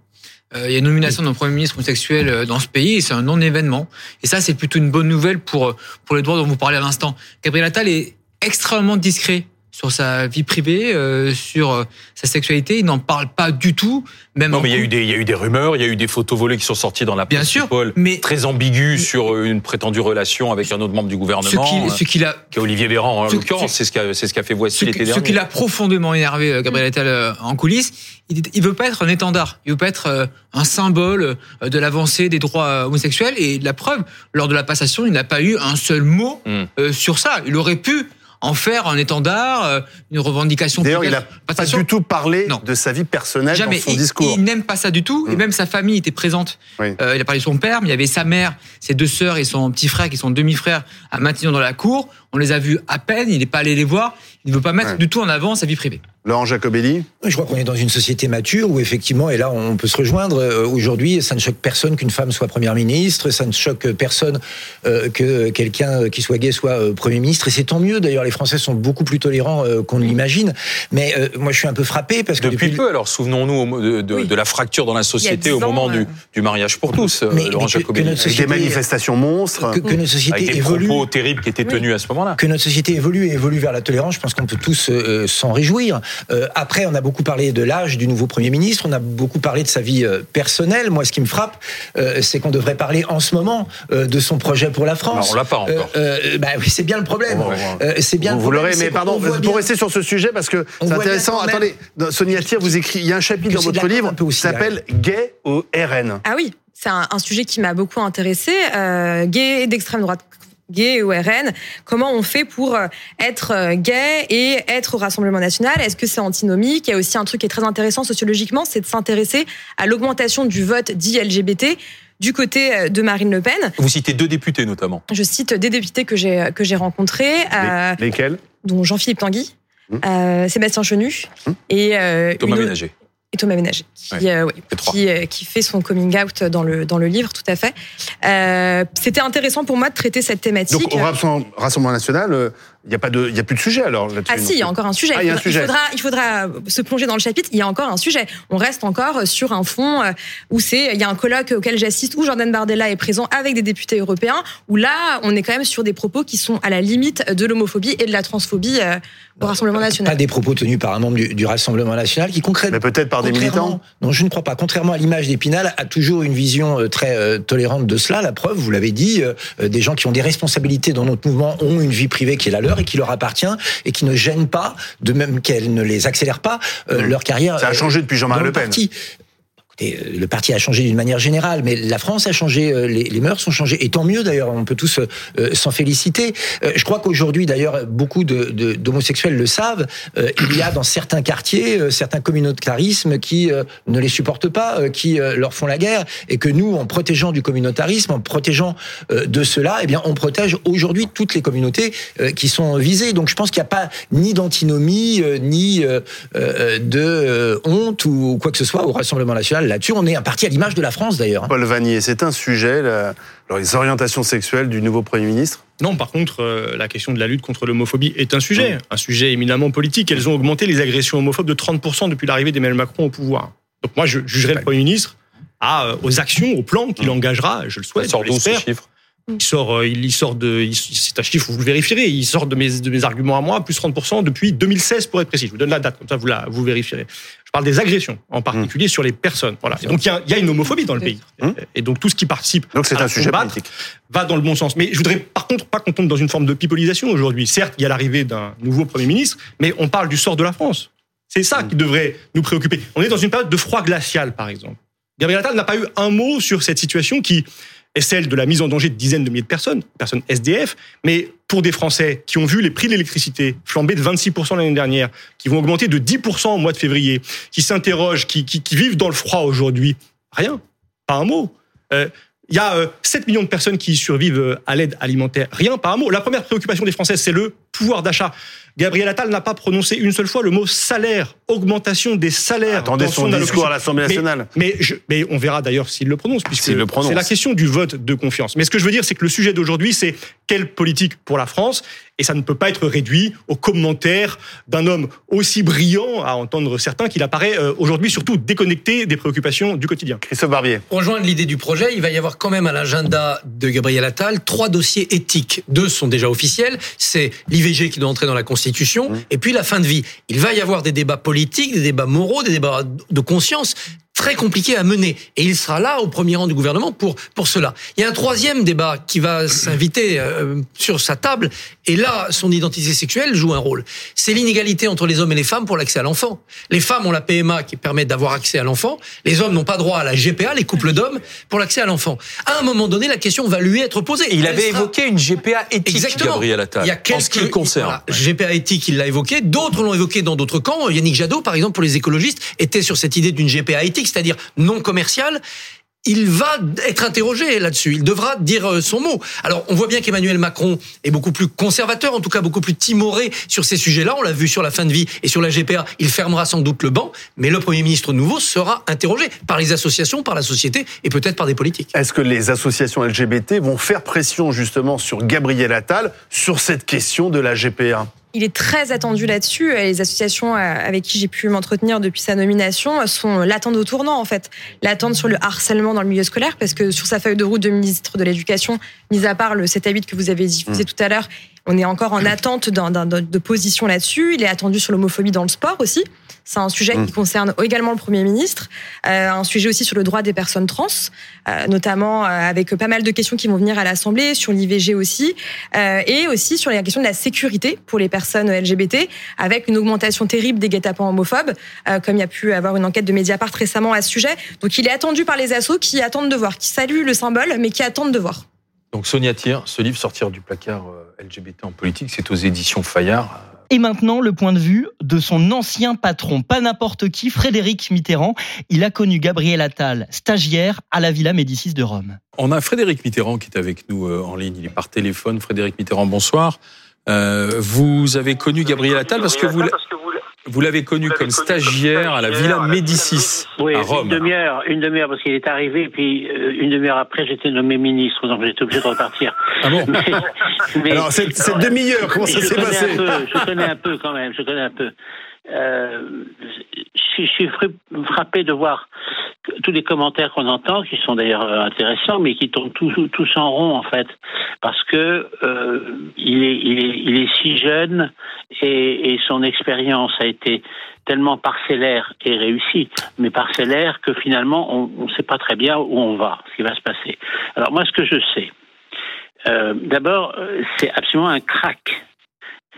Euh, il y a une nomination d'un premier ministre homosexuel dans ce pays et c'est un non-événement. Et ça, c'est plutôt une bonne nouvelle pour, pour les droits dont vous parlez à l'instant. Gabriel Attal est extrêmement discret sur sa vie privée, euh, sur euh, sa sexualité. Il n'en parle pas du tout. Même non, mais il y, a eu des, il y a eu des rumeurs, il y a eu des photos volées qui sont sorties dans la presse. Bien sûr, mais très ambiguës sur euh, une prétendue relation avec un autre membre du gouvernement. Ce qu'il a, qui est Olivier Véran en l'occurrence, c'est ce qu'a c'est ce qu'a fait voici l'été dernier. Ce qui l'a profondément énervé Gabriel Attal en coulisses, il, il veut pas être un étendard, il veut pas être un symbole de l'avancée des droits homosexuels. Et la preuve, lors de la passation, il n'a pas eu un seul mot hmm. sur ça. Il aurait pu en faire un étendard, euh, une revendication. D'ailleurs, il n'a pas du tout parlé de sa vie personnelle dans son discours. Il, n'aime pas ça du tout, et mm. même sa famille était présente. Euh, il a parlé de son père, mais il y avait sa mère, ses deux sœurs et son petit frère qui sont demi-frères à Matignon dans la cour. On les a vus à peine, il n'est pas allé les voir. Il ne veut pas mettre du tout en avant sa vie privée. Laurent Jacobelli Je crois qu'on est dans une société mature où effectivement, et là on peut se rejoindre, euh, aujourd'hui ça ne choque personne qu'une femme soit Première ministre, ça ne choque personne euh, que quelqu'un qui soit gay soit euh, Premier ministre, et c'est tant mieux d'ailleurs, les Français sont beaucoup plus tolérants qu'on ne l'imagine, mais moi je suis un peu frappé parce que... Depuis, peu, alors souvenons-nous de, de, la fracture dans la société au moment du, du, mariage pour tous, Laurent Jacobelli. Avec des manifestations monstres. Que, que, notre société avec des évolue. propos terribles qui étaient tenus à ce moment-là. Que notre société évolue et évolue vers la tolérance, je pense qu'on peut tous s'en réjouir. Euh, après, on a beaucoup parlé de l'âge du nouveau Premier ministre, on a beaucoup parlé de sa vie euh, personnelle. Moi, ce qui me frappe, euh, c'est qu'on devrait parler en ce moment de son projet pour la France. Non, on l'a pas encore. bah, oui, c'est bien le problème. c'est bien. Vous, l'aurez, mais pardon, pour rester sur ce sujet, parce que c'est intéressant. Attendez, Sonia Thier, vous écrit, il y a un chapitre dans votre livre qui s'appelle Gay au RN. Ah oui, c'est un, sujet qui m'a beaucoup intéressé. gay d'extrême droite gay ou RN, comment on fait pour euh, être euh, gay et être au Rassemblement national? Est-ce que c'est antinomique? Il y a aussi un truc qui est très intéressant sociologiquement, c'est de s'intéresser à l'augmentation du vote dit LGBT du côté euh, de Marine Le Pen. Vous citez deux députés notamment. Je cite des députés que j'ai que j'ai rencontrés. Lesquels? Dont Jean-Philippe Tanguy, hum. Sébastien Chenu hum. et Thomas Ménager et Thomas Ménager, qui, euh, qui, euh, qui, fait son coming out dans le, dans le livre, tout à fait. Euh, C'était intéressant pour moi de traiter cette thématique. Donc, au Rassemblement national, euh, il n'y a, pas de, il y a plus de sujet alors là-dessus Ah si, il y a encore un sujet. Ah, il, un sujet. faudra, il faudra se plonger dans le chapitre, il y a encore un sujet. On reste encore sur un fond où c'est, il y a un colloque auquel j'assiste où Jordan Bardella est présent avec des députés européens, où là, on est quand même sur des propos qui sont à la limite de l'homophobie et de la transphobie au Rassemblement national. Pas des propos tenus par un membre du, du Rassemblement national qui concrètement... Mais peut-être par des militants Non, je ne crois pas. Contrairement à l'image d'Épinal, a toujours une vision euh, très euh, tolérante de cela. La preuve, vous l'avez dit, euh, des gens qui ont des responsabilités dans notre mouvement ont une vie privée qui est la leur et qui leur appartient et qui ne gênent pas, de même qu'elle ne les accélère pas, mmh. leur carrière. Ça a changé depuis Jean-Marie Le Pen. Euh, le parti a changé d'une manière générale, mais la France a changé, euh, les, mœurs ont changé, et tant mieux d'ailleurs, on peut tous euh, s'en féliciter. je crois qu'aujourd'hui, d'ailleurs, beaucoup d'homosexuels le savent, il y a dans certains quartiers, certains communautarismes qui ne les supportent pas, qui leur font la guerre, et que nous, en protégeant du communautarisme, en protégeant de cela, eh bien, on protège aujourd'hui toutes les communautés qui sont visées. Donc je pense qu'il n'y a pas ni d'antinomie, ni de honte ou quoi que ce soit au Rassemblement national là-dessus, on est un parti à l'image de la France d'ailleurs. Paul Vanier, c'est un sujet, la- alors, les orientations sexuelles du nouveau Premier ministre? Non, par contre, euh, la question de la lutte contre l'homophobie est un sujet, un sujet éminemment politique. Elles ont augmenté les agressions homophobes de 30% depuis l'arrivée d'Emmanuel Macron au pouvoir. Donc moi, je jugerai le Premier ministre à, euh, aux actions, aux plans qu'il engagera, je le souhaite, je d'où, ce l'espère. chiffre Il sort, euh, il, il sort de, c'est un chiffre, vous le vérifierez, il sort de mes, de mes arguments à moi, plus 30% depuis 2016 pour être précis. Je vous donne la date, comme ça vous la, vous vérifierez. Je parle des agressions, en particulier sur les personnes. Voilà. Et donc il y a, il y a une homophobie dans le pays. Et donc tout ce qui participe Donc c'est un sujet politique. va dans le bon sens. Mais je voudrais par contre pas qu'on tombe dans une forme de pipolisation aujourd'hui. Certes, il y a l'arrivée d'un nouveau Premier ministre, mais on parle du sort de la France. C'est ça qui devrait nous préoccuper. On est dans une période de froid glacial, par exemple. Gabriel Attal n'a pas eu un mot sur cette situation qui est celle de la mise en danger de dizaines de milliers de personnes, personnes SDF, mais pour des Français qui ont vu les prix de l'électricité flamber de 26% l'année dernière, qui vont augmenter de 10% au mois de février, qui s'interrogent, qui, vivent dans le froid aujourd'hui, rien, pas un mot. Euh, il y a euh, 7 millions de personnes qui survivent euh, à l'aide alimentaire. Rien, pas un mot. La première préoccupation des Français, c'est le pouvoir d'achat. Gabriel Attal n'a pas prononcé une seule fois le mot salaire, augmentation des salaires. Attendez dans son son discours à l'Assemblée Mais- nationale. Mais, je- mais on verra d'ailleurs s'il le prononce, puisque S'il le prononce. c'est la question du vote de confiance. Mais ce que je veux dire, c'est que le sujet d'aujourd'hui, c'est quelle politique pour la France Et ça ne peut pas être réduit aux commentaires d'un homme aussi brillant, à entendre certains, qu'il apparaît euh, aujourd'hui surtout déconnecté des préoccupations du quotidien. Christophe Barbier. Pour rejoindre l'idée du projet, il va y avoir quand même à l'agenda de Gabriel Attal trois dossiers éthiques. Deux sont déjà officiels. C'est l'IVG qui doit entrer dans la Constitution et puis la fin de vie. Il va y avoir des débats politiques, des débats moraux, des débats de conscience très compliqués à mener. Et il sera là au premier rang du gouvernement pour, pour cela. Il y a un troisième débat qui va s'inviter euh, sur sa table. Et là, son identité sexuelle joue un rôle. C'est l'inégalité entre les hommes et les femmes pour l'accès à l'enfant. Les femmes ont la PMA qui permet d'avoir accès à l'enfant. Les hommes n'ont pas droit à la GPA, les couples d'hommes, pour l'accès à l'enfant. À un moment donné, la question va lui être posée. Et il avait sera- évoqué une GPA éthique, Exactement. Gabriel Attal, Il y a en quelques, ce qui le concerne. voilà, GPA éthique, il l'a évoqué. D'autres l'ont évoqué dans d'autres camps. Yannick Jadot, par exemple, pour les écologistes, était sur cette idée d'une GPA éthique, c'est-à-dire non commerciale. Il va être interrogé là-dessus. Il devra dire euh, son mot. Alors, on voit bien qu'Emmanuel Macron est beaucoup plus conservateur, en tout cas beaucoup plus timoré sur ces sujets-là. On l'a vu sur la fin de vie et sur la GPA. Il fermera sans doute le banc, mais le Premier ministre nouveau sera interrogé par les associations, par la société et peut-être par des politiques. Est-ce que les associations LGBT vont faire pression justement sur Gabriel Attal sur cette question de la GPA Il est très attendu là-dessus. Les associations euh, avec qui j'ai pu m'entretenir depuis sa nomination sont l'attente au tournant, en fait. L'attente sur le harcèlement dans le milieu scolaire, parce que sur sa feuille de route de ministre de l'Éducation, mis à part le 7 à 8 que vous avez diffusé tout à l'heure, on est encore en attente de position là-dessus. Il est attendu sur l'homophobie dans le sport aussi. C'est un sujet qui concerne également le Premier ministre. Euh, un sujet aussi sur le droit des personnes trans, euh, notamment euh, avec pas mal de questions qui vont venir à l'Assemblée, sur l'IVG aussi, euh, et aussi sur la question de la sécurité pour les personnes LGBT, avec une augmentation terrible des guet-apens homophobes, euh, comme il y a pu avoir une enquête de Mediapart récemment à ce sujet. Donc il est attendu par les assos qui attendent de voir, qui saluent le symbole, mais qui attendent de voir. Donc Sonia Thier, ce livre sortir du placard euh, LGBT en politique, c'est aux éditions Fayard. Et maintenant, le point de vue de son ancien patron, pas n'importe qui, Frédéric Mitterrand. Il a connu Gabriel Attal, stagiaire à la Villa Médicis de Rome. On a Frédéric Mitterrand qui est avec nous euh, en ligne. Il est par téléphone. Frédéric Mitterrand, bonsoir. Euh, vous avez connu Gabriel Attal parce que vous, vous l'avez connu comme stagiaire à la Villa Médicis Oui, à une Rome. demi-heure, une demi-heure parce qu'il est arrivé, puis euh, une demi-heure après, j'étais nommé ministre, donc j'étais obligé de repartir. Ah bon (laughs) Alors, cette- cette demi-heure, comment ça je s'est connais passé un peu, Je connais un peu quand même, je connais un peu. Euh, je, je suis frappé de voir tous les commentaires qu'on entend, qui sont d'ailleurs euh, intéressants, mais qui tournent tous, en rond en fait, parce que euh, il, est, il, est, il est si jeune et, et son expérience a été tellement parcellaire et réussie, mais parcellaire que finalement on ne sait pas très bien où on va, ce qui va se passer. Alors moi, ce que je sais, euh, d'abord, euh, c'est absolument un crack.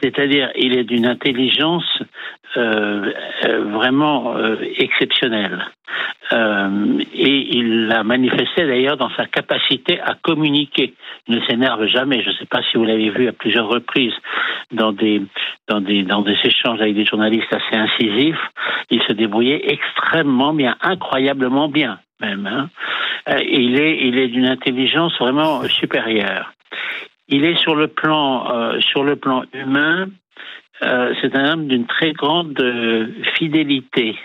C'est-à-dire, il est d'une intelligence euh, euh, vraiment euh, exceptionnelle. Euh, et il l'a manifesté d'ailleurs dans sa capacité à communiquer. Il ne s'énerve jamais. Je ne sais pas si vous l'avez vu à plusieurs reprises dans des, dans, des, dans des échanges avec des journalistes assez incisifs. Il se débrouillait extrêmement bien, incroyablement bien même. Hein. Euh, il est, il est d'une intelligence vraiment supérieure. Il est sur le plan, euh, sur le plan humain, euh, c'est un homme d'une très grande euh, fidélité.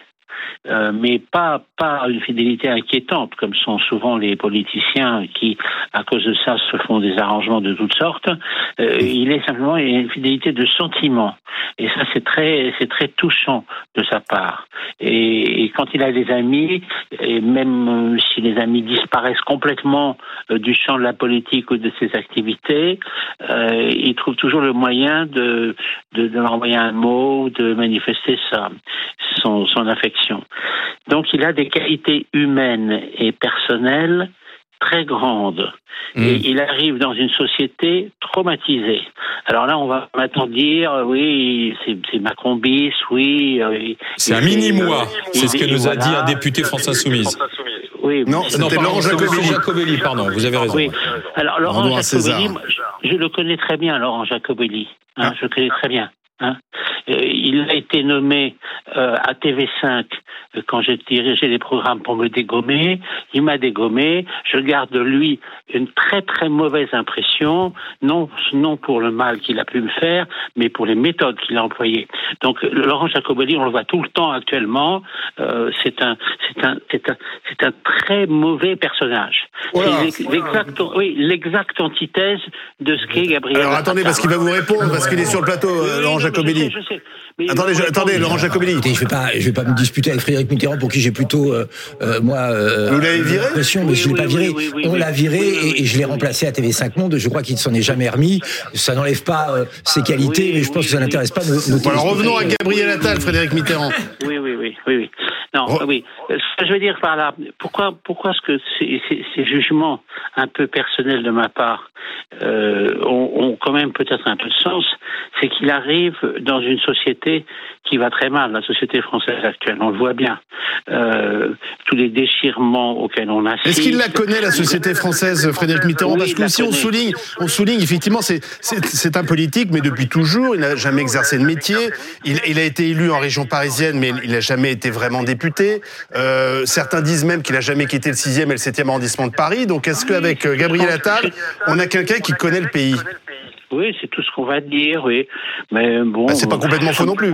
Euh, mais pas pas une fidélité inquiétante comme sont souvent les politiciens qui, à cause de ça, se font des arrangements de toutes sortes. Euh, il est simplement une fidélité de sentiment, et ça c'est très c'est très touchant de sa part. Et, et, quand il a des amis, et même euh, si les amis disparaissent complètement du champ de la politique ou de ses activités, euh, il trouve toujours le moyen de, de, de leur envoyer un mot, de manifester sa, son, son affection. Donc il a des qualités humaines et personnelles très grandes. Et il arrive dans une société traumatisée. Alors là, on va maintenant dire, oui, c'est Macron bis, oui. euh, C'est un mini-moi. euh, C'est ce que nous a voilà. dit un député France Insoumise. Oui, Non, c'était Laurent Jacobelli. Jacobelli, pardon, vous avez raison. Oui. Alors Laurent Jacobelli, je, je le connais très bien, Laurent Jacobelli. Hein, Je le connais très bien. Hein. Euh, il a été nommé euh, à TV5 euh, quand j'ai dirigé les programmes pour me dégommer. Il m'a dégommé. Je garde de lui une très très mauvaise impression, non non pour le mal qu'il a pu me faire, mais pour les méthodes qu'il a employées. Donc Laurent Jacobelli, on le voit tout le temps actuellement. euh, c'est un c'est un c'est un c'est un très mauvais personnage. Voilà. L'exact oui l'exacte antithèse de ce qu'est Gabriel. Alors attendez, parce qu'il va vous répondre, parce qu'il est sur le plateau, euh, Laurent Jacobelli. Attendez, je- attendez, Laurent Jacobelli. Écoutez, je vais pas, je vais pas me disputer avec Frédéric Mitterrand pour qui j'ai plutôt, euh, euh, moi, euh, Vous l'avez viré l'impression, mais je l'ai pas viré. On l'a viré et, et je l'ai remplacé à TV5 Monde. Je crois qu'il ne s'en est jamais remis. Ça n'enlève pas euh, ses qualités, mais je pense que ça n'intéresse pas nos, nos alors revenons à. Gabriel Attal, Frédéric Mitterrand. Oui, oui, oui, oui, oui. Non, oui. Que je veux dire par là, pourquoi, pourquoi est-ce que ces, ces- ces jugements un peu personnels de ma part euh, ont, ont quand même peut-être un peu de sens C'est qu'il arrive dans une société qui va très mal, la société française actuelle. On le voit bien. Euh, tous les déchirements auxquels on assiste. Est-ce qu'il la connaît, la société française, Frédéric Mitterrand? Oui, Parce que si on souligne, on souligne effectivement, c'est un politique, mais depuis toujours, il n'a jamais exercé de métier. Il, il a été élu en région parisienne, mais il n'a jamais été vraiment député. Euh, certains disent même qu'il n'a jamais quitté le 6e et le 7e arrondissement de Paris. Donc est-ce qu'avec euh, Gabriel Attal, on a quelqu'un qui connaît le pays Oui, c'est tout ce qu'on va dire, oui. Mais bon. Bah, c'est pas complètement (laughs) faux non plus.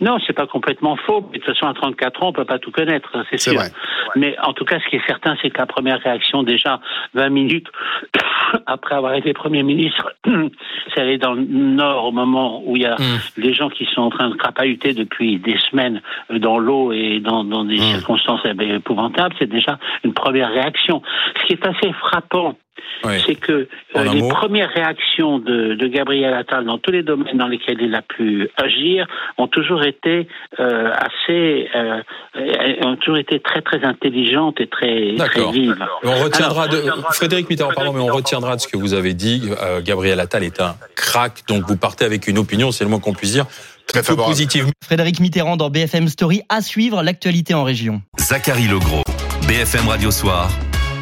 Non, c'est pas complètement faux. De toute façon, à 34 ans, on peut pas tout connaître, hein, c'est sûr. vrai. Mais en tout cas, ce qui est certain, c'est que la première réaction, déjà 20 minutes (coughs) après avoir été Premier ministre, (coughs) c'est aller dans le Nord au moment où il y a des gens qui sont en train de crapahuter depuis des semaines euh, dans l'eau et dans, dans des circonstances eh ben, épouvantables. C'est déjà une première réaction. Ce qui est assez frappant, c'est que euh, les mot. premières réactions de, de Gabriel Attal dans tous les domaines dans lesquels il a pu agir ont toujours été euh, assez, euh, ont toujours été très très intelligentes et très, très vives. On retiendra Alors, de Frédéric Mitterrand, pardon, mais on retiendra de ce que vous avez dit. Euh, Gabriel Attal est un crack, donc vous partez avec une opinion, c'est le moins qu'on puisse dire, très positive. Frédéric Mitterrand dans BFM Story à suivre l'actualité en région. Zachary Legros, BFM Radio Soir,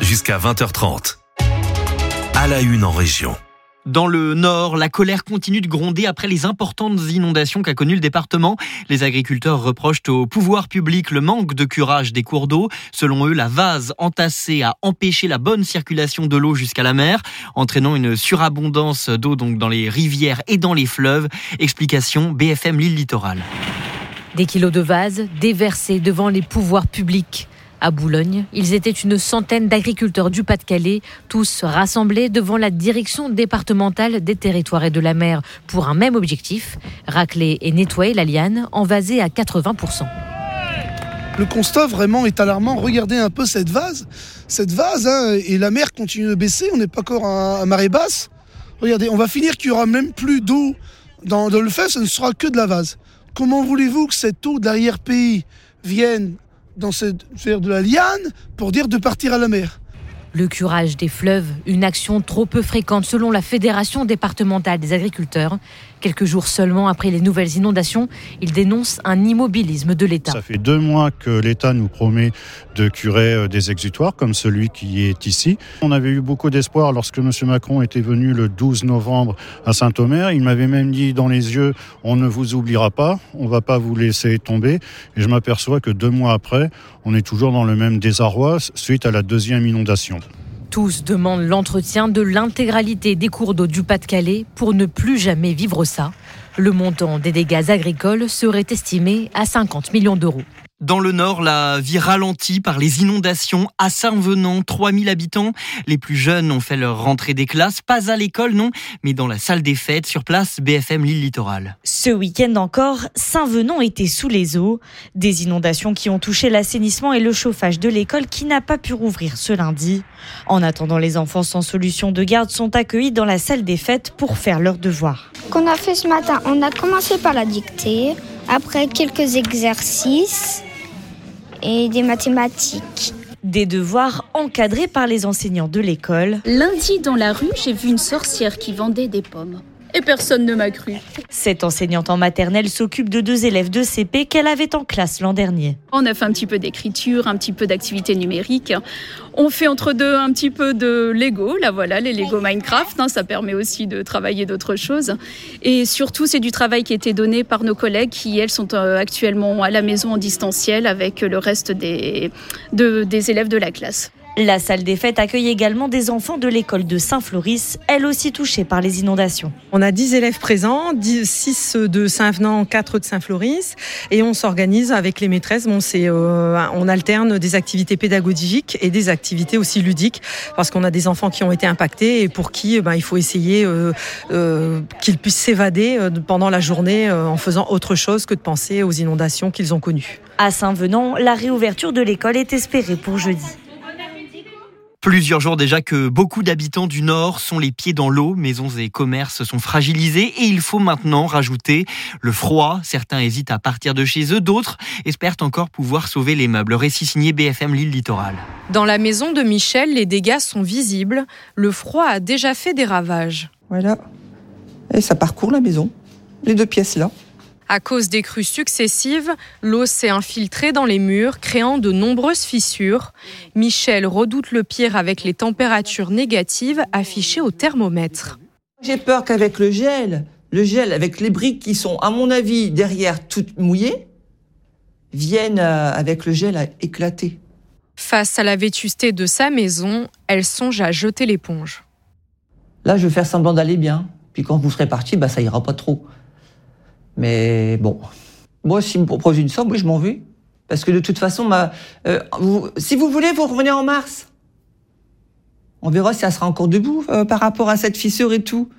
jusqu'à 20h30. À la une en région. Dans le nord, la colère continue de gronder après les importantes inondations qu'a connues le département. Les agriculteurs reprochent au pouvoir public le manque de curage des cours d'eau. Selon eux, la vase entassée a empêché la bonne circulation de l'eau jusqu'à la mer, entraînant une surabondance d'eau donc dans les rivières et dans les fleuves. Explication BFM Lille Littoral. Des kilos de vases déversés devant les pouvoirs publics. À Boulogne, ils étaient une centaine d'agriculteurs du Pas-de-Calais, tous rassemblés devant la direction départementale des territoires et de la mer pour un même objectif, racler et nettoyer la liane envasée à 80%. Le constat vraiment est alarmant. Regardez un peu cette vase. Cette vase, hein, et la mer continue de baisser. On n'est pas encore à, marée basse. Regardez, on va finir qu'il n'y aura même plus d'eau dans, le fleuve. Ce ne sera que de la vase. Comment voulez-vous que cette eau d'arrière-pays vienne dans cette de la liane pour dire de partir à la mer Le curage des fleuves, une action trop peu fréquente selon la Fédération départementale des agriculteurs. Quelques jours seulement après les nouvelles inondations, ils dénoncent un immobilisme de l'État. Ça fait deux mois que l'État nous promet de curer euh, des exutoires comme celui qui est ici. On avait eu beaucoup d'espoir lorsque M. Macron était venu le 12 novembre à Saint-Omer. Il m'avait même dit dans les yeux, on ne vous oubliera pas, on va pas vous laisser tomber. Et je m'aperçois que deux mois après, on est toujours dans le même désarroi suite à la deuxième inondation. Tous demandent l'entretien de l'intégralité des cours d'eau du Pas-de-Calais pour ne plus jamais vivre ça. Le montant des dégâts agricoles serait estimé à 50 millions d'euros. Dans le nord, la vie ralentit par les inondations. À Saint-Venant, 3000 habitants. Les plus jeunes ont fait leur rentrée des classes. Pas à l'école, non, mais dans la salle des fêtes, sur place, BFM Lille Littoral. Ce week-end encore, Saint-Venant était sous les eaux. Des inondations qui ont touché l'assainissement et le chauffage de l'école qui n'a pas pu rouvrir ce lundi. En attendant, les enfants sans solution de garde sont accueillis dans la salle des fêtes pour faire leurs devoirs. Qu'on a fait ce matin, on a commencé par la dictée, après quelques exercices et des mathématiques. Des devoirs encadrés par les enseignants de l'école. Lundi, dans la rue, j'ai vu une sorcière qui vendait des pommes. Et personne ne m'a cru. Cette enseignante en maternelle s'occupe de deux élèves de CP qu'elle avait en classe l'an dernier. On a fait un petit peu d'écriture, un petit peu d'activité numérique. On fait entre deux un petit peu de Lego. Là voilà, les Lego Minecraft. Hein, ça permet aussi de travailler d'autres choses. Et surtout, c'est du travail qui a été donné par nos collègues qui, elles, sont euh, actuellement à la maison en distanciel avec le reste des, de, des élèves de la classe. La salle des fêtes accueille également des enfants de l'école de Saint-Floris, elle aussi touchée par les inondations. On a 10 élèves présents, 6 de Saint-Venant, 4 de Saint-Floris, et on s'organise avec les maîtresses. Bon, euh, on alterne des activités pédagogiques et des activités aussi ludiques, parce qu'on a des enfants qui ont été impactés et pour qui ben, il faut essayer euh, euh, qu'ils puissent s'évader pendant la journée en faisant autre chose que de penser aux inondations qu'ils ont connues. À Saint-Venant, la réouverture de l'école est espérée pour jeudi. Plusieurs jours déjà que beaucoup d'habitants du Nord sont les pieds dans l'eau, maisons et commerces sont fragilisés et il faut maintenant rajouter le froid. Certains hésitent à partir de chez eux, d'autres espèrent encore pouvoir sauver les meubles. Récit signé BFM Lille Littoral. Dans la maison de Michel, les dégâts sont visibles. Le froid a déjà fait des ravages. Voilà. Et ça parcourt la maison. Les deux pièces là. À cause des crues successives, l'eau s'est infiltrée dans les murs, créant de nombreuses fissures. Michel redoute le pire avec les températures négatives affichées au thermomètre. J'ai peur qu'avec le gel, le gel avec les briques qui sont, à mon avis, derrière toutes mouillées, viennent euh, avec le gel à éclater. Face à la vétusté de sa maison, elle songe à jeter l'éponge. Là, je vais faire semblant d'aller bien. Puis quand vous serez parti, bah, ça ira pas trop. Mais bon, moi, s'il me propose une somme, oui, je m'en vais. Parce que de toute façon, ma, euh, si vous voulez, vous revenez en mars. On verra si elle sera encore debout euh, par rapport à cette fissure et tout.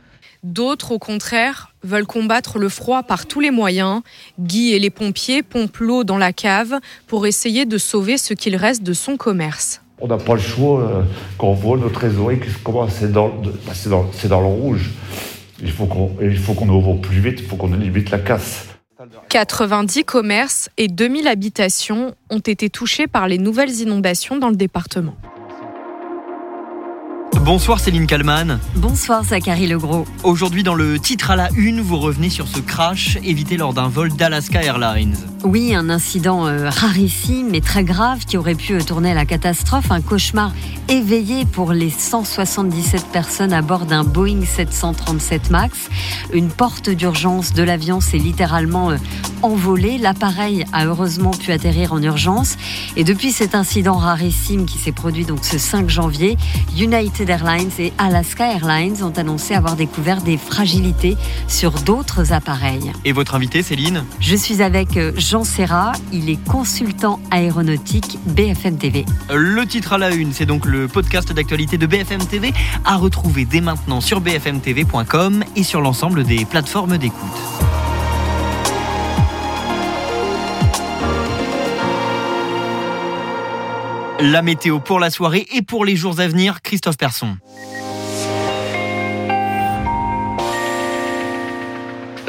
D'autres, au contraire, veulent combattre le froid par tous les moyens. Guy et les pompiers pompent l'eau dans la cave pour essayer de sauver ce qu'il reste de son commerce. On n'a pas le choix euh, quand on voit notre trésorerie qui commence dans, bah, dans, dans le rouge. Il faut qu'on ouvre plus vite, il faut qu'on limite la casse. 90 commerces et 2000 habitations ont été touchés par les nouvelles inondations dans le département. Bonsoir Céline Kalman. Bonsoir Zachary Legros. Aujourd'hui dans le titre à la une, vous revenez sur ce crash évité lors d'un vol d'Alaska Airlines. Oui, un incident euh, rarissime mais très grave qui aurait pu tourner à la catastrophe, un cauchemar éveillé pour les 177 personnes à bord d'un Boeing 737 MAX. Une porte d'urgence de l'avion s'est littéralement euh, envolée. L'appareil a heureusement pu atterrir en urgence et depuis cet incident rarissime qui s'est produit donc ce 5 janvier, United Airlines et Alaska Airlines ont annoncé avoir découvert des fragilités sur d'autres appareils. Et votre invité, Céline Je suis avec euh, Jean Serra, il est consultant aéronautique BFM TV. Le titre à la une, c'est donc le podcast d'actualité de BFM TV à retrouver dès maintenant sur bfmtv.com et sur l'ensemble des plateformes d'écoute. La météo pour la soirée et pour les jours à venir, Christophe Persson.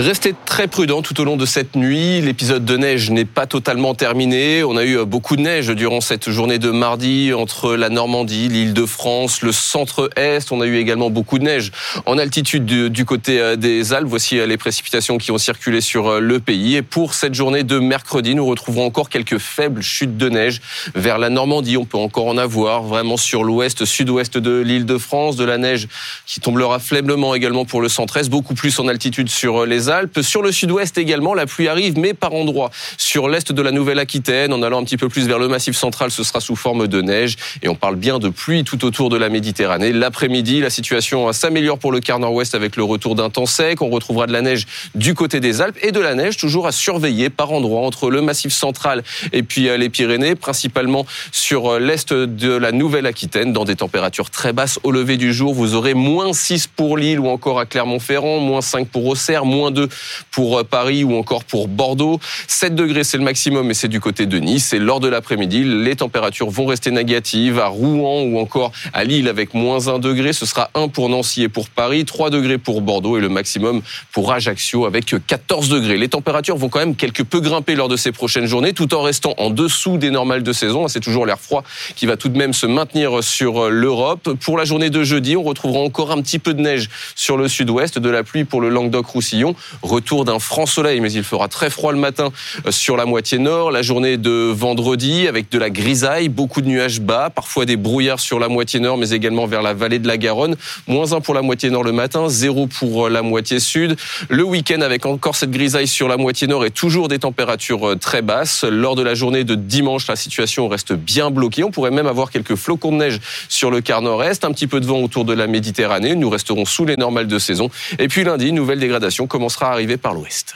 Restez très prudents tout au long de cette nuit. L'épisode de neige n'est pas totalement terminé. On a eu beaucoup de neige durant cette journée de mardi entre la Normandie, l'île de France, le centre-est. On a eu également beaucoup de neige en altitude du, côté euh, des Alpes. Voici euh, les précipitations qui ont circulé sur euh, le pays. Et pour cette journée de mercredi, nous retrouverons encore quelques faibles chutes de neige vers la Normandie. On peut encore en avoir vraiment sur l'ouest, sud-ouest de l'île de France. De la neige qui tombera faiblement également pour le centre-est. Beaucoup plus en altitude sur les Alpes Sur le sud-ouest également, la pluie arrive, mais par endroits. Sur l'est de la Nouvelle-Aquitaine, en allant un petit peu plus vers le massif central, ce sera sous forme de neige. Et on parle bien de pluie tout autour de la Méditerranée. L'après-midi, la situation s'améliore pour le quart nord-ouest avec le retour d'un temps sec. On retrouvera de la neige du côté des Alpes et de la neige toujours à surveiller par endroits entre le massif central et puis euh, les Pyrénées, principalement sur euh, l'est de la Nouvelle-Aquitaine, dans des températures très basses au lever du jour. Vous aurez moins 6 pour Lille ou encore à Clermont-Ferrand, moins 5 pour Auxerre, moins 2 pour euh, Paris ou encore pour Bordeaux. 7 degrés, c'est le maximum, et c'est du côté de Nice. Et lors de l'après-midi, les températures vont rester négatives à Rouen ou encore à Lille avec moins 1 degré. Ce sera 1 pour Nancy et pour Paris, 3 degrés pour Bordeaux et le maximum pour Ajaccio avec 14 degrés. Les températures vont quand même quelque peu grimper lors de ces prochaines journées, tout en restant en dessous des normales de saison. C'est toujours l'air froid qui va tout de même se maintenir sur l'Europe. Pour la journée de jeudi, on retrouvera encore un petit peu de neige sur le sud-ouest, de la pluie pour le Languedoc-Roussillon. Retour d'un franc soleil, mais il fera très froid le matin euh, sur la moitié nord. La journée de vendredi avec de la grisaille, beaucoup de nuages bas, parfois des brouillards sur la moitié nord, mais également vers la vallée de la Garonne. Moins un pour la moitié nord le matin, zéro pour euh, la moitié sud. Le week-end avec encore cette grisaille sur la moitié nord et toujours des températures euh, très basses. Lors de la journée de dimanche, la situation reste bien bloquée. On pourrait même avoir quelques flocons de neige sur le quart nord-est, un petit peu de vent autour de la Méditerranée. Nous resterons sous les normales de saison. Et puis lundi, nouvelle dégradation commencera à arriver par l'ouest.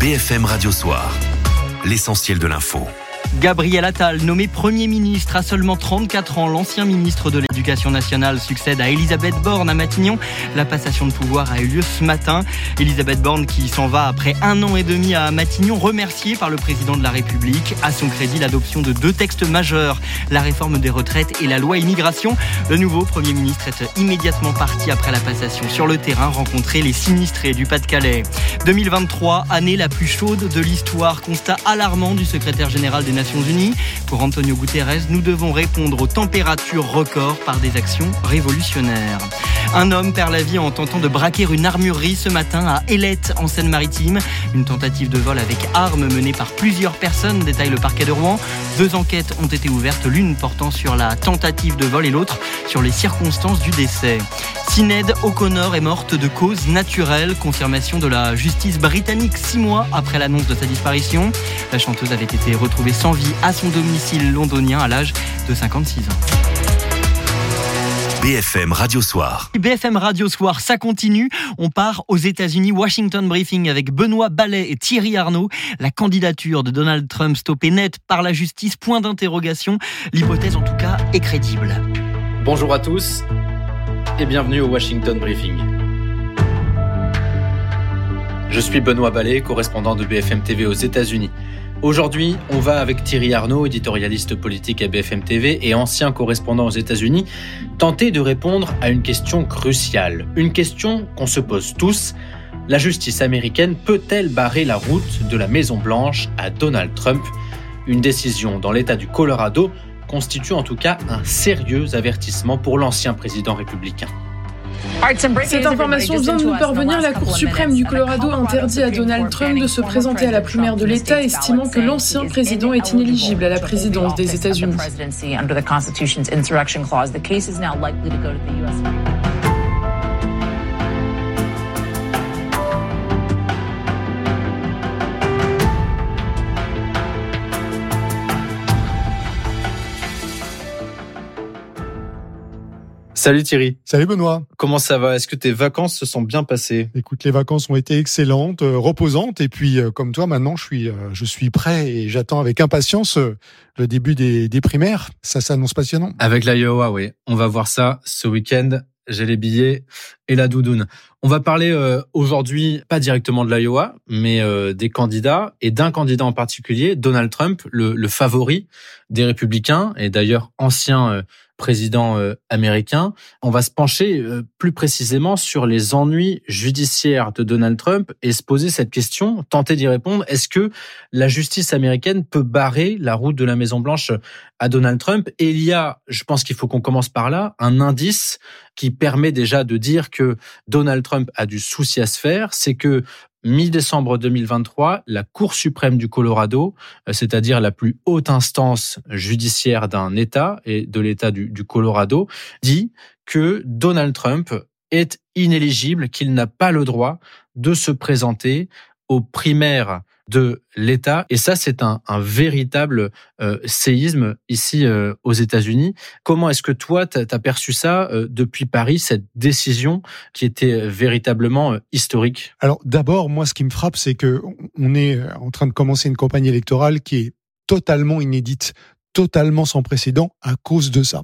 BFM Radio Soir, l'essentiel de l'info. Gabriel Attal, nommé Premier ministre à seulement 34 ans, l'ancien ministre de l'Éducation nationale succède à Elisabeth Borne à Matignon. La passation de pouvoir a eu lieu ce matin. Elisabeth Borne qui s'en va après un an et demi à Matignon, remerciée par le président de la République. À son crédit, l'adoption de deux textes majeurs, la réforme des retraites et la loi immigration. Le nouveau Premier ministre est immédiatement parti après la passation sur le terrain rencontrer les sinistrés du Pas-de-Calais. 2023, année la plus chaude de l'histoire, constat alarmant du secrétaire général des Nations Unies. Pour Antonio Guterres, nous devons répondre aux températures records par des actions révolutionnaires. Un homme perd la vie en tentant de braquer une armurerie ce matin à Ailette, en Seine-Maritime. Une tentative de vol avec armes menée par plusieurs personnes, détaille le parquet de Rouen. Deux enquêtes ont été ouvertes, l'une portant sur la tentative de vol et l'autre sur les circonstances du décès. Sinéad O'Connor est morte de cause naturelle, confirmation de la justice britannique six mois après l'annonce de sa disparition. La chanteuse avait été retrouvée sans vie à son domicile londonien à l'âge de 56 ans. BFM Radio Soir. BFM Radio Soir, ça continue. On part aux États-Unis, Washington Briefing avec Benoît Ballet et Thierry Arnaud. La candidature de Donald Trump stoppée net par la justice, point d'interrogation. L'hypothèse en tout cas est crédible. Bonjour à tous et bienvenue au Washington Briefing. Je suis Benoît Ballet, correspondant de BFM TV aux États-Unis. Aujourd'hui, on va avec Thierry Arnaud, éditorialiste politique à BFM TV et ancien correspondant aux États-Unis, tenter de répondre à une question cruciale, une question qu'on se pose tous. La justice américaine peut-elle barrer la route de la Maison-Blanche à Donald Trump? Une décision dans l'État du Colorado constitue en tout cas un sérieux avertissement pour l'ancien président républicain. Cette information vient de nous parvenir. La Cour suprême du Colorado interdit à Donald Trump de se présenter à la primaire de l'État, estimant que l'ancien président est inéligible à la présidence des États-Unis. Salut Thierry. Salut Benoît. Comment ça va? Est-ce que tes vacances se sont bien passées? Écoute, les vacances ont été excellentes, euh, reposantes, et puis euh, comme toi, maintenant, je suis, euh, je suis prêt et j'attends avec impatience le début des, des primaires. Ça s'annonce passionnant. Avec l'Iowa, oui. On va voir ça ce week-end. J'ai les billets et la doudoune. On va parler euh, aujourd'hui pas directement de l'Iowa, mais euh, des candidats et d'un candidat en particulier, Donald Trump, le, favori des républicains et d'ailleurs ancien euh, président américain. On va se pencher plus précisément sur les ennuis judiciaires de Donald Trump et se poser cette question, tenter d'y répondre. Est-ce que la justice américaine peut barrer la route de la Maison Blanche à Donald Trump? Et il y a, je pense qu'il faut qu'on commence par là, un indice qui permet déjà de dire Donald Trump a du souci à se faire, c'est que mi-décembre 2023, la Cour suprême du Colorado, euh, c'est-à-dire la plus haute instance judiciaire d'un État et de l'État du, du Colorado, dit que Donald Trump est inéligible, qu'il n'a pas le droit de se présenter aux primaires de l'État. Et ça, c'est un, véritable euh, séisme ici euh, aux États-Unis. Comment est-ce que toi, tu as perçu ça euh, depuis Paris, cette décision qui était véritablement historique? Alors d'abord, moi, ce qui me frappe, c'est que on est en train de commencer une campagne électorale qui est totalement inédite, totalement sans précédent à cause de ça.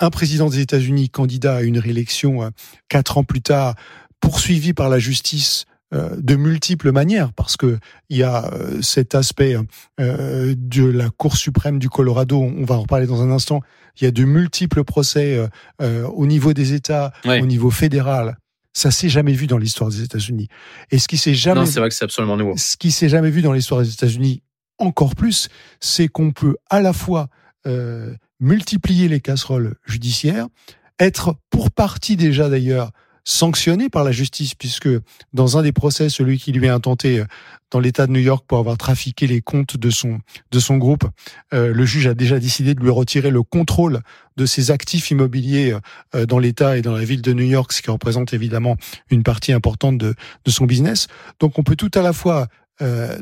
Un président des États-Unis candidat à une réélection quatre ans plus tard, poursuivi par la justice de multiples manières, parce que il y a euh, cet aspect euh, de la Cour suprême du Colorado, on va en reparler dans un instant. Il y a de multiples procès au niveau des États, au niveau fédéral. Ça s'est jamais vu dans l'histoire des États-Unis. Et ce qui s'est jamais, c'est vrai que c'est absolument nouveau. Ce qui s'est jamais vu dans l'histoire des États-Unis, encore plus, c'est qu'on peut à la fois multiplier les casseroles judiciaires, être pour partie déjà d'ailleurs sanctionné par la justice, puisque dans un des procès, celui qui lui a intenté euh, dans l'État de New York pour avoir trafiqué les comptes de son de son groupe, euh, le juge a déjà décidé de lui retirer le contrôle de ses actifs immobiliers euh, dans l'État et dans la ville de New York, ce qui représente évidemment une partie importante de, de son business. Donc on peut tout à la fois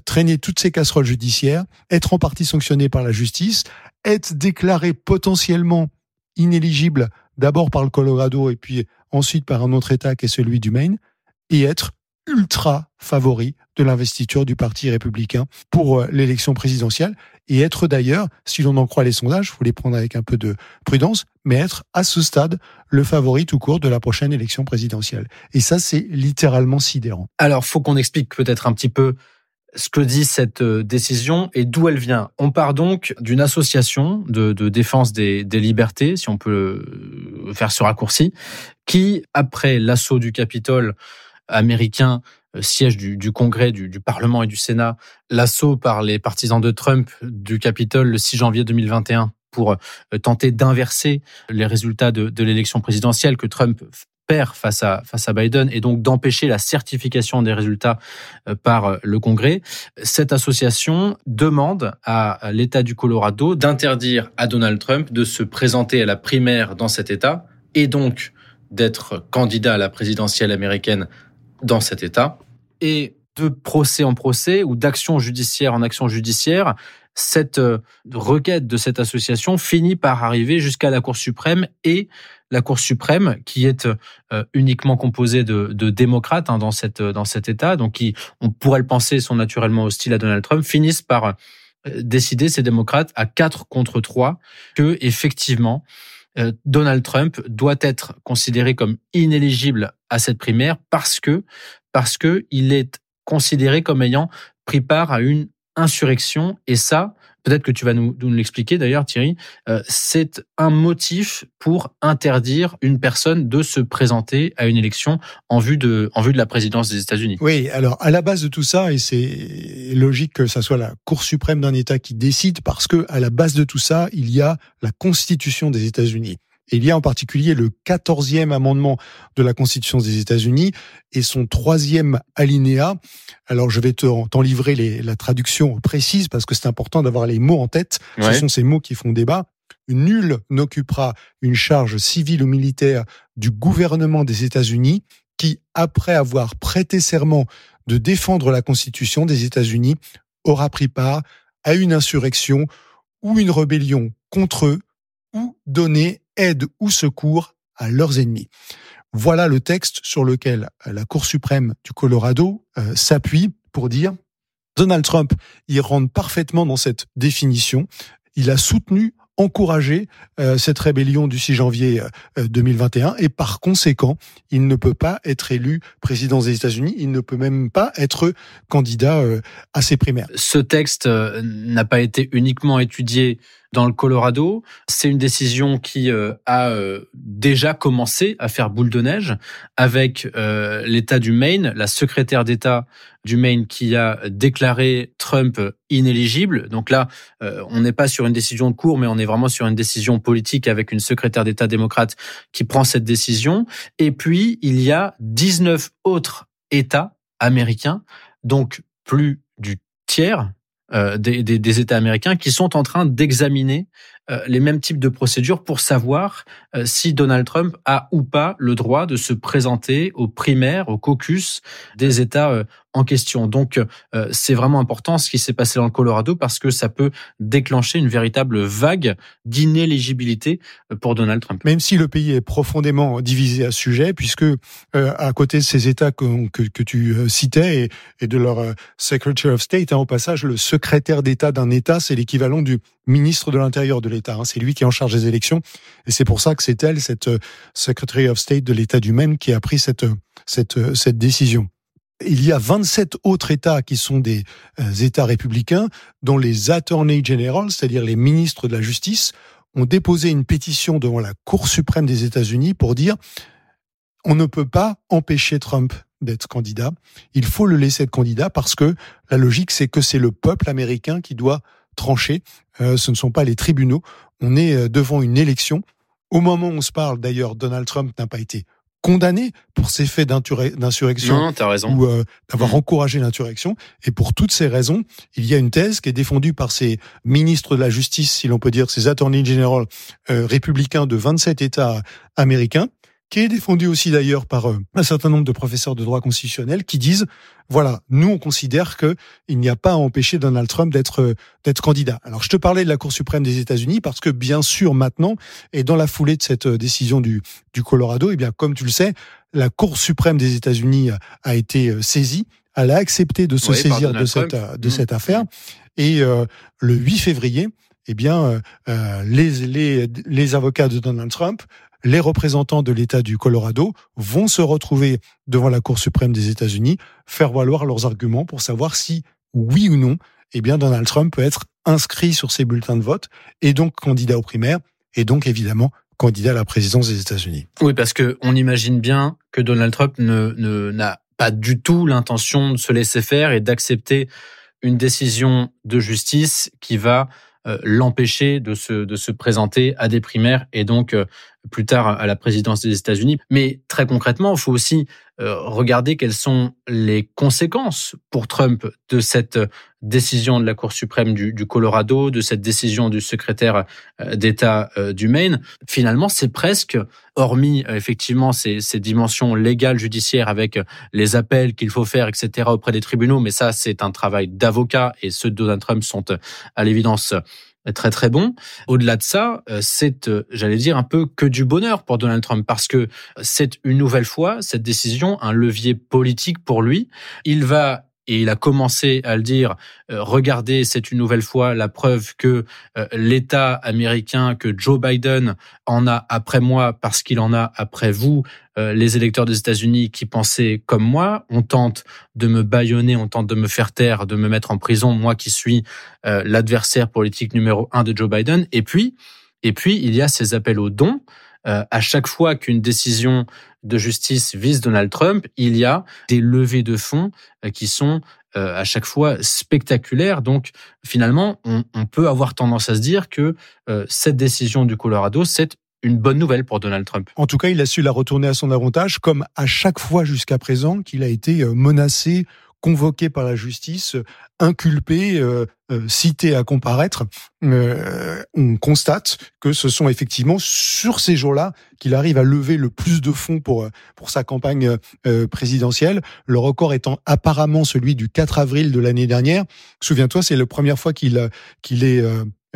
traîner toutes ces casseroles judiciaires, être en partie sanctionné par la justice, être déclaré potentiellement inéligible d'abord par le Colorado et puis ensuite par un autre État qui est celui du Maine, et être ultra favori de l'investiture du Parti républicain pour euh, l'élection présidentielle, et être d'ailleurs, si l'on en croit les sondages, faut les prendre avec un peu de prudence, mais être à ce stade le favori tout court de la prochaine élection présidentielle. Et ça, c'est littéralement sidérant. Alors, faut qu'on explique peut-être un petit peu ce que dit cette euh, décision et d'où elle vient. On part donc d'une association de, défense des, libertés, si on peut euh, faire ce raccourci, qui, après l'assaut du Capitole américain, euh, siège du, Congrès, du, Parlement et du Sénat, l'assaut par les partisans de Trump du Capitole le 6 janvier 2021 pour tenter d'inverser les résultats de, de l'élection présidentielle que Trump face à, face à Biden et donc d'empêcher la certification des résultats euh, par euh, le Congrès, cette association demande à l'État du Colorado d'interdire à Donald Trump de se présenter à la primaire dans cet État et donc d'être candidat à la présidentielle américaine dans cet État. Et de procès en procès ou d'action judiciaire en action judiciaire, cette euh, requête de cette association finit par arriver jusqu'à la Cour suprême et la Cour suprême, qui est euh, uniquement composée de, démocrates hein, dans, cette, dans cet État, donc qui, on pourrait le penser, sont naturellement hostiles à Donald Trump, finissent par euh, décider, ces démocrates, à 4 contre 3, que effectivement, euh, Donald Trump doit être considéré comme inéligible à cette primaire parce que parce que il est considéré comme ayant pris part à une insurrection. Et ça peut-être que tu vas nous, l'expliquer d'ailleurs Thierry, euh, c'est un motif pour interdire une personne de se présenter à une élection en vue de, en vue de la présidence des États-Unis. Oui, alors à la base de tout ça, et c'est logique que ça soit la Cour suprême d'un État qui décide, parce que à la base de tout ça, il y a la Constitution des États-Unis il y a en particulier le quatorzième amendement de la Constitution des États-Unis et son troisième alinéa. Alors je vais t'en livrer les, la traduction précise parce que c'est important d'avoir les mots en tête. Ce sont ces mots qui font débat. Nul n'occupera une charge civile ou militaire du gouvernement des États-Unis qui, après avoir prêté serment de défendre la Constitution des États-Unis, aura pris part à une insurrection ou une rébellion contre eux ou donné aide ou secours à leurs ennemis. Voilà le texte sur lequel la Cour suprême du Colorado euh, s'appuie pour dire Donald Trump y rentre parfaitement dans cette définition. Il a soutenu encouragé euh, cette rébellion du 6 janvier 2021 euh, et par conséquent, il ne peut pas être élu président des États-Unis, il ne peut même pas être candidat à ses primaires. Ce texte n'a pas été uniquement étudié dans le Colorado. C'est une décision qui euh, a euh, déjà commencé à faire boule de neige avec euh, l'État du Maine, la secrétaire d'État du Maine qui a déclaré Trump inéligible. Donc là, on n'est pas sur une décision de cour, mais on est vraiment sur une décision politique avec une secrétaire d'État démocrate qui prend cette décision. Et puis, il y a 19 autres États américains, donc plus du tiers, euh, des, des, États américains qui sont en train d'examiner les mêmes types de procédures pour savoir si Donald Trump a ou pas le droit de se présenter aux primaires, au caucus des États en question. Donc, euh, c'est vraiment important ce qui s'est passé dans le Colorado parce que ça peut déclencher une véritable vague d'inéligibilité euh, pour Donald Trump. Même si le pays est profondément divisé à ce sujet, puisque euh, à côté de ces États que, que, tu citais et, et, de leur Secretary of State, hein, au passage, le secrétaire d'État d'un État, c'est l'équivalent du ministre de l'Intérieur de l'État. Hein. C'est lui qui est en charge des élections. Et c'est pour ça que c'est elle, cette Secretary of State de l'État du Maine, qui a pris cette, cette, cette décision. Il y a 27 autres États qui sont des euh, États républicains dont les attorney general, c'est-à-dire les ministres de la justice, ont déposé une pétition devant la Cour suprême des États-Unis pour dire on ne peut pas empêcher Trump d'être candidat. Il faut le laisser être candidat parce que la logique, c'est que c'est le peuple américain qui doit trancher. Euh, ce ne sont pas les tribunaux. On est euh, devant une élection. Au moment où on se parle, d'ailleurs, Donald Trump n'a pas été condamné pour ces faits d'insurrection ou euh, d'avoir mmh. encouragé l'insurrection. Et pour toutes ces raisons, il y a une thèse qui est défendue par ces ministres de la justice, si l'on peut dire, ces attorneys general euh, républicains de 27 États américains, qui est défendu aussi d'ailleurs par euh, un certain nombre de professeurs de droit constitutionnel qui disent voilà, nous on considère que il n'y a pas à empêcher Donald Trump d'être euh, d'être candidat. Alors je te parlais de la Cour suprême des États-Unis parce que bien sûr maintenant et dans la foulée de cette euh, décision du du Colorado, et eh bien comme tu le sais, la Cour suprême des États-Unis a été saisie, elle a accepté de se saisir de cette de mmh. cette affaire et le 8 février eh bien, les, les, les avocats de Donald Trump les représentants de l'État du Colorado vont se retrouver devant la Cour suprême des États-Unis, faire valoir leurs arguments pour savoir si, oui ou non, eh bien, Donald Trump peut être inscrit sur ces bulletins de vote et donc candidat aux primaires et donc évidemment candidat à la présidence des États-Unis. Oui, parce que on imagine bien que Donald Trump ne n'a pas du tout l'intention de se laisser faire et d'accepter une décision de justice qui va euh, l'empêcher de se, de se présenter à des primaires et donc euh, plus tard à la présidence des États-Unis. Mais très concrètement, il faut aussi euh, regarder quelles sont les conséquences pour Trump de cette décision de la Cour suprême du, Colorado, de cette décision du secrétaire d'État du Maine. Finalement, c'est presque, hormis effectivement ces, ces dimensions légales, judiciaires, avec les appels qu'il faut faire, etc., auprès des tribunaux, mais ça, c'est un travail d'avocat et ceux de Donald Trump sont à l'évidence très très bon. Au-delà de ça, euh, c'est, euh, j'allais dire, un peu que du bonheur pour Donald Trump parce que c'est une nouvelle fois cette décision un levier politique pour lui. Il va et il a commencé à le dire, euh, regardez, c'est une nouvelle fois la preuve que euh, l'État américain, que Joe Biden en a après moi parce qu'il en a après vous, euh, les électeurs des États-Unis qui pensaient comme moi, on tente de me bâillonner, on tente de me faire taire, de me mettre en prison, moi qui suis l'adversaire politique numéro un de Joe Biden. Et puis, et puis, il y a ces appels aux dons. à chaque fois qu'une décision de justice vise Donald Trump, il y a des levées de fonds euh, qui sont euh, à chaque fois spectaculaires. Donc finalement, on, peut avoir tendance à se dire que euh, cette décision du Colorado, c'est une bonne nouvelle pour Donald Trump. En tout cas, il a su la retourner à son avantage, comme à chaque fois jusqu'à présent qu'il a été menacé convoqué par la justice, inculpé, euh, euh, cité à comparaître, euh, on constate que ce sont effectivement sur ces jours-là qu'il arrive à lever le plus de fonds pour pour sa campagne présidentielle. Le record étant apparemment celui du 4 avril de l'année dernière. Souviens-toi, c'est la première fois qu'il qu'il est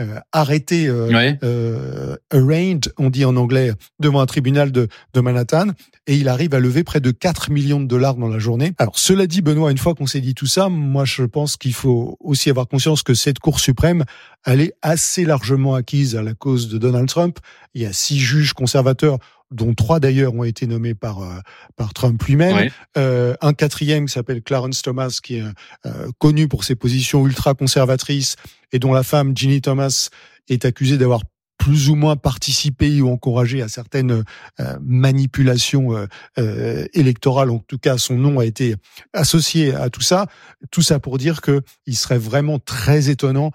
euh, arrêté, euh, euh, arraigned, on dit en anglais, devant un tribunal de, de Manhattan, et il arrive à lever près de 4 millions de dollars dans la journée. Alors cela dit, Benoît, une fois qu'on s'est dit tout ça, moi je pense qu'il faut aussi avoir conscience que cette Cour suprême, elle est assez largement acquise à la cause de Donald Trump. Il y a six juges conservateurs dont trois d'ailleurs ont été nommés par euh, par Trump lui-même. Euh, un quatrième qui s'appelle Clarence Thomas, qui est euh, connu pour ses positions ultra conservatrices et dont la femme Ginny Thomas est accusée d'avoir plus ou moins participé ou encouragé à certaines euh, manipulations euh, euh, électorales. En tout cas, son nom a été associé à tout ça. Tout ça pour dire que il serait vraiment très étonnant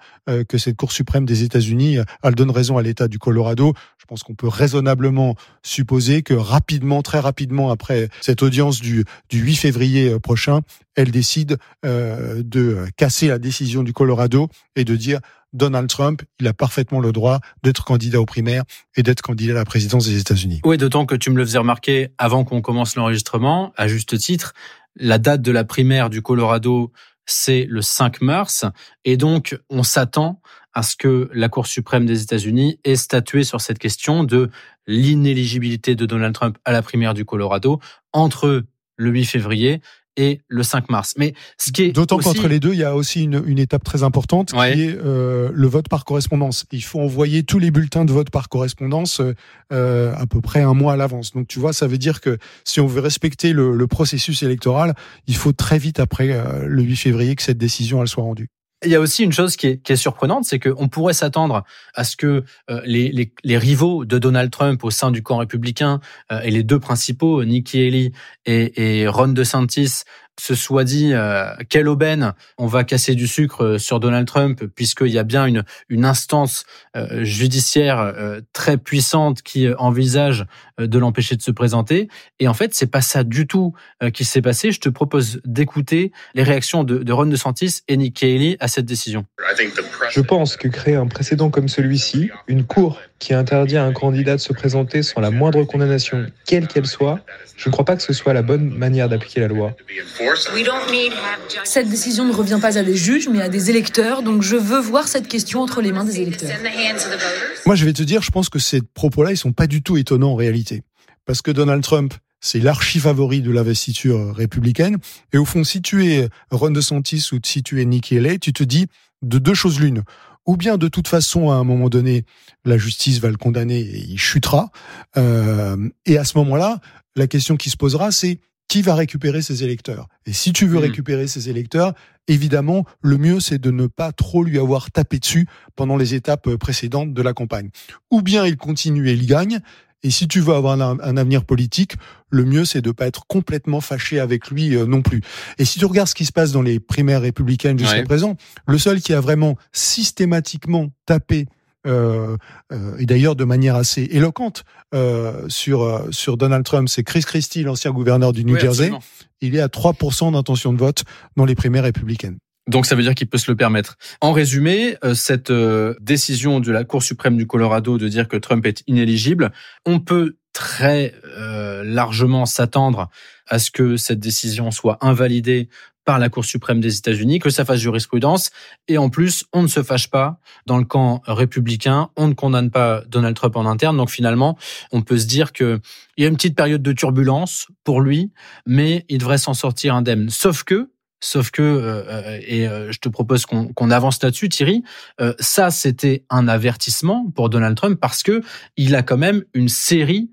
que cette Cour suprême des États-Unis, elle donne raison à l'État du Colorado. Je pense qu'on peut raisonnablement supposer que rapidement, très rapidement après cette audience du, du 8 février euh, prochain, elle décide euh, de casser la décision du Colorado et de dire Donald Trump, il a parfaitement le droit d'être candidat aux primaires et d'être candidat à la présidence des États-Unis. Oui, d'autant que tu me le faisais remarquer avant qu'on commence l'enregistrement, à juste titre, la date de la primaire du Colorado, c'est le 5 mars, et donc on s'attend à ce que la Cour suprême des États-Unis ait statué sur cette question de l'inéligibilité de Donald Trump à la primaire du Colorado entre le 8 février et le 5 mars. Mais ce qui est d'autant qu'entre les deux, il y a aussi une, une étape très importante qui est euh, le vote par correspondance. Il faut envoyer tous les bulletins de vote par correspondance euh, à peu près un mois à l'avance. Donc tu vois, ça veut dire que si on veut respecter le, le processus électoral, il faut très vite après euh, le 8 février que cette décision elle soit rendue. Il y a aussi une chose qui est, surprenante, c'est qu'on pourrait s'attendre à ce que euh, les, rivaux de Donald Trump au sein du camp républicain euh, et les deux principaux, Nikki Haley et, et Ron DeSantis, se soit dit euh, quelle aubaine on va casser du sucre euh, sur Donald Trump puisqu'il y a bien une une instance euh, judiciaire euh, très puissante qui envisage de l'empêcher de se présenter. Et en fait c'est pas ça du tout qui s'est passé. Je te propose d'écouter les réactions de, de Ron DeSantis et Nick Haley à cette décision. Je pense que créer un précédent comme celui-ci une cour qui interdit à un candidat de se présenter sans la moindre condamnation quelle qu'elle soit je ne crois pas que ce soit la bonne manière d'appliquer la loi. Cette décision ne revient pas à des juges, mais à des électeurs, donc je veux voir cette question entre les mains des électeurs. Moi, je vais te dire, je pense que ces propos-là, ils sont pas du tout étonnants en réalité. Parce que Donald Trump, c'est l'archi-favori de l'investiture républicaine. Et au fond, si tu es Ron DeSantis ou si tu es Nikki Haley, tu te dis de deux choses l'une ou bien de toute façon à un moment donné la justice va le condamner et il chutera euh, et à ce moment-là la question qui se posera, c'est qui va récupérer ses électeurs Et si tu veux mmh. récupérer ses électeurs, évidemment, le mieux, c'est de ne pas trop lui avoir tapé dessus pendant les étapes précédentes de la campagne. Ou bien il continue et il gagne, et si tu veux avoir un, avenir politique, le mieux, c'est de pas être complètement fâché avec lui euh, non plus. Et si tu regardes ce qui se passe dans les primaires républicaines jusqu'à présent, le seul qui a vraiment systématiquement tapé euh, euh, et d'ailleurs de manière assez éloquente euh, sur euh, sur Donald Trump, c'est Chris Christie, l'ancien gouverneur du New Jersey. Il est à 3% d'intention de vote dans les primaires républicaines. Donc ça veut dire qu'il peut se le permettre. En résumé, cette décision de la Cour suprême du Colorado de dire que Trump est inéligible, on peut très largement s'attendre à ce que cette décision soit invalidée par la Cour suprême des États-Unis, que ça fasse jurisprudence. Et en plus, on ne se fâche pas dans le camp républicain, on ne condamne pas Donald Trump en interne. Donc finalement, on peut se dire que il y a une petite période de turbulence pour lui, mais il devrait s'en sortir indemne. Sauf que, Sauf que, euh, euh, et euh, je te propose qu'on avance là-dessus, Thierry, ça c'était un avertissement pour Donald Trump parce que il a quand même une série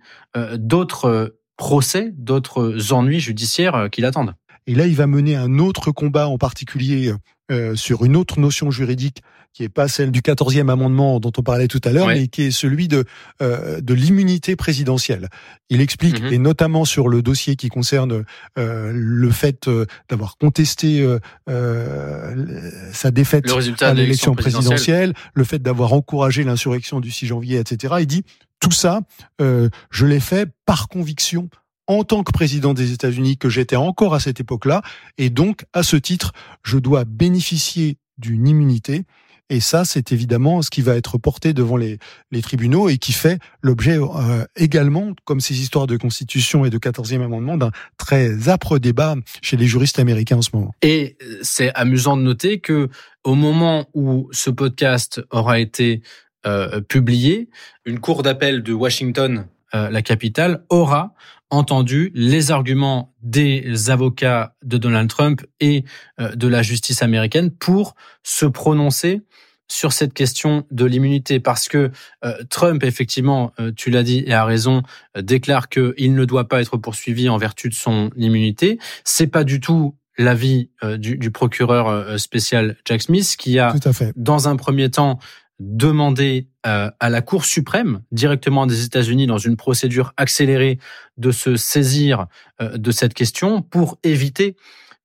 d'autres procès, d'autres ennuis judiciaires qui l'attendent. Et là, il va mener un autre combat en particulier euh, sur une autre notion juridique qui est pas celle du 14e amendement dont on parlait tout à l'heure, mais qui est celui de euh, de l'immunité présidentielle. Il explique, mhm. et notamment sur le dossier qui concerne euh, le fait euh, d'avoir contesté euh, sa défaite à l'élection présidentielle, le fait d'avoir encouragé l'insurrection du 6 janvier, etc. Il dit tout ça, je l'ai fait par conviction en tant que président des États-Unis que j'étais encore à cette époque-là, et donc à ce titre, je dois bénéficier d'une immunité. Et ça, c'est évidemment ce qui va être porté devant les, tribunaux et qui fait l'objet euh, également, comme ces histoires de constitution et de 14e amendement, d'un très âpre débat chez les juristes américains en ce moment. Et c'est amusant de noter que au moment où ce podcast aura été euh, publié, une cour d'appel de Washington, euh, la capitale, aura entendu les arguments des avocats de Donald Trump et euh, de la justice américaine pour se prononcer sur cette question de l'immunité. Parce que euh, Trump effectivement euh, tu l'as dit et a raison déclare qu'il ne doit pas être poursuivi en vertu de son immunité. C'est pas du tout l'avis du, du, procureur spécial Jack Smith qui a dans un premier temps demander euh, à la Cour suprême directement des États-Unis dans une procédure accélérée de se saisir euh, de cette question pour éviter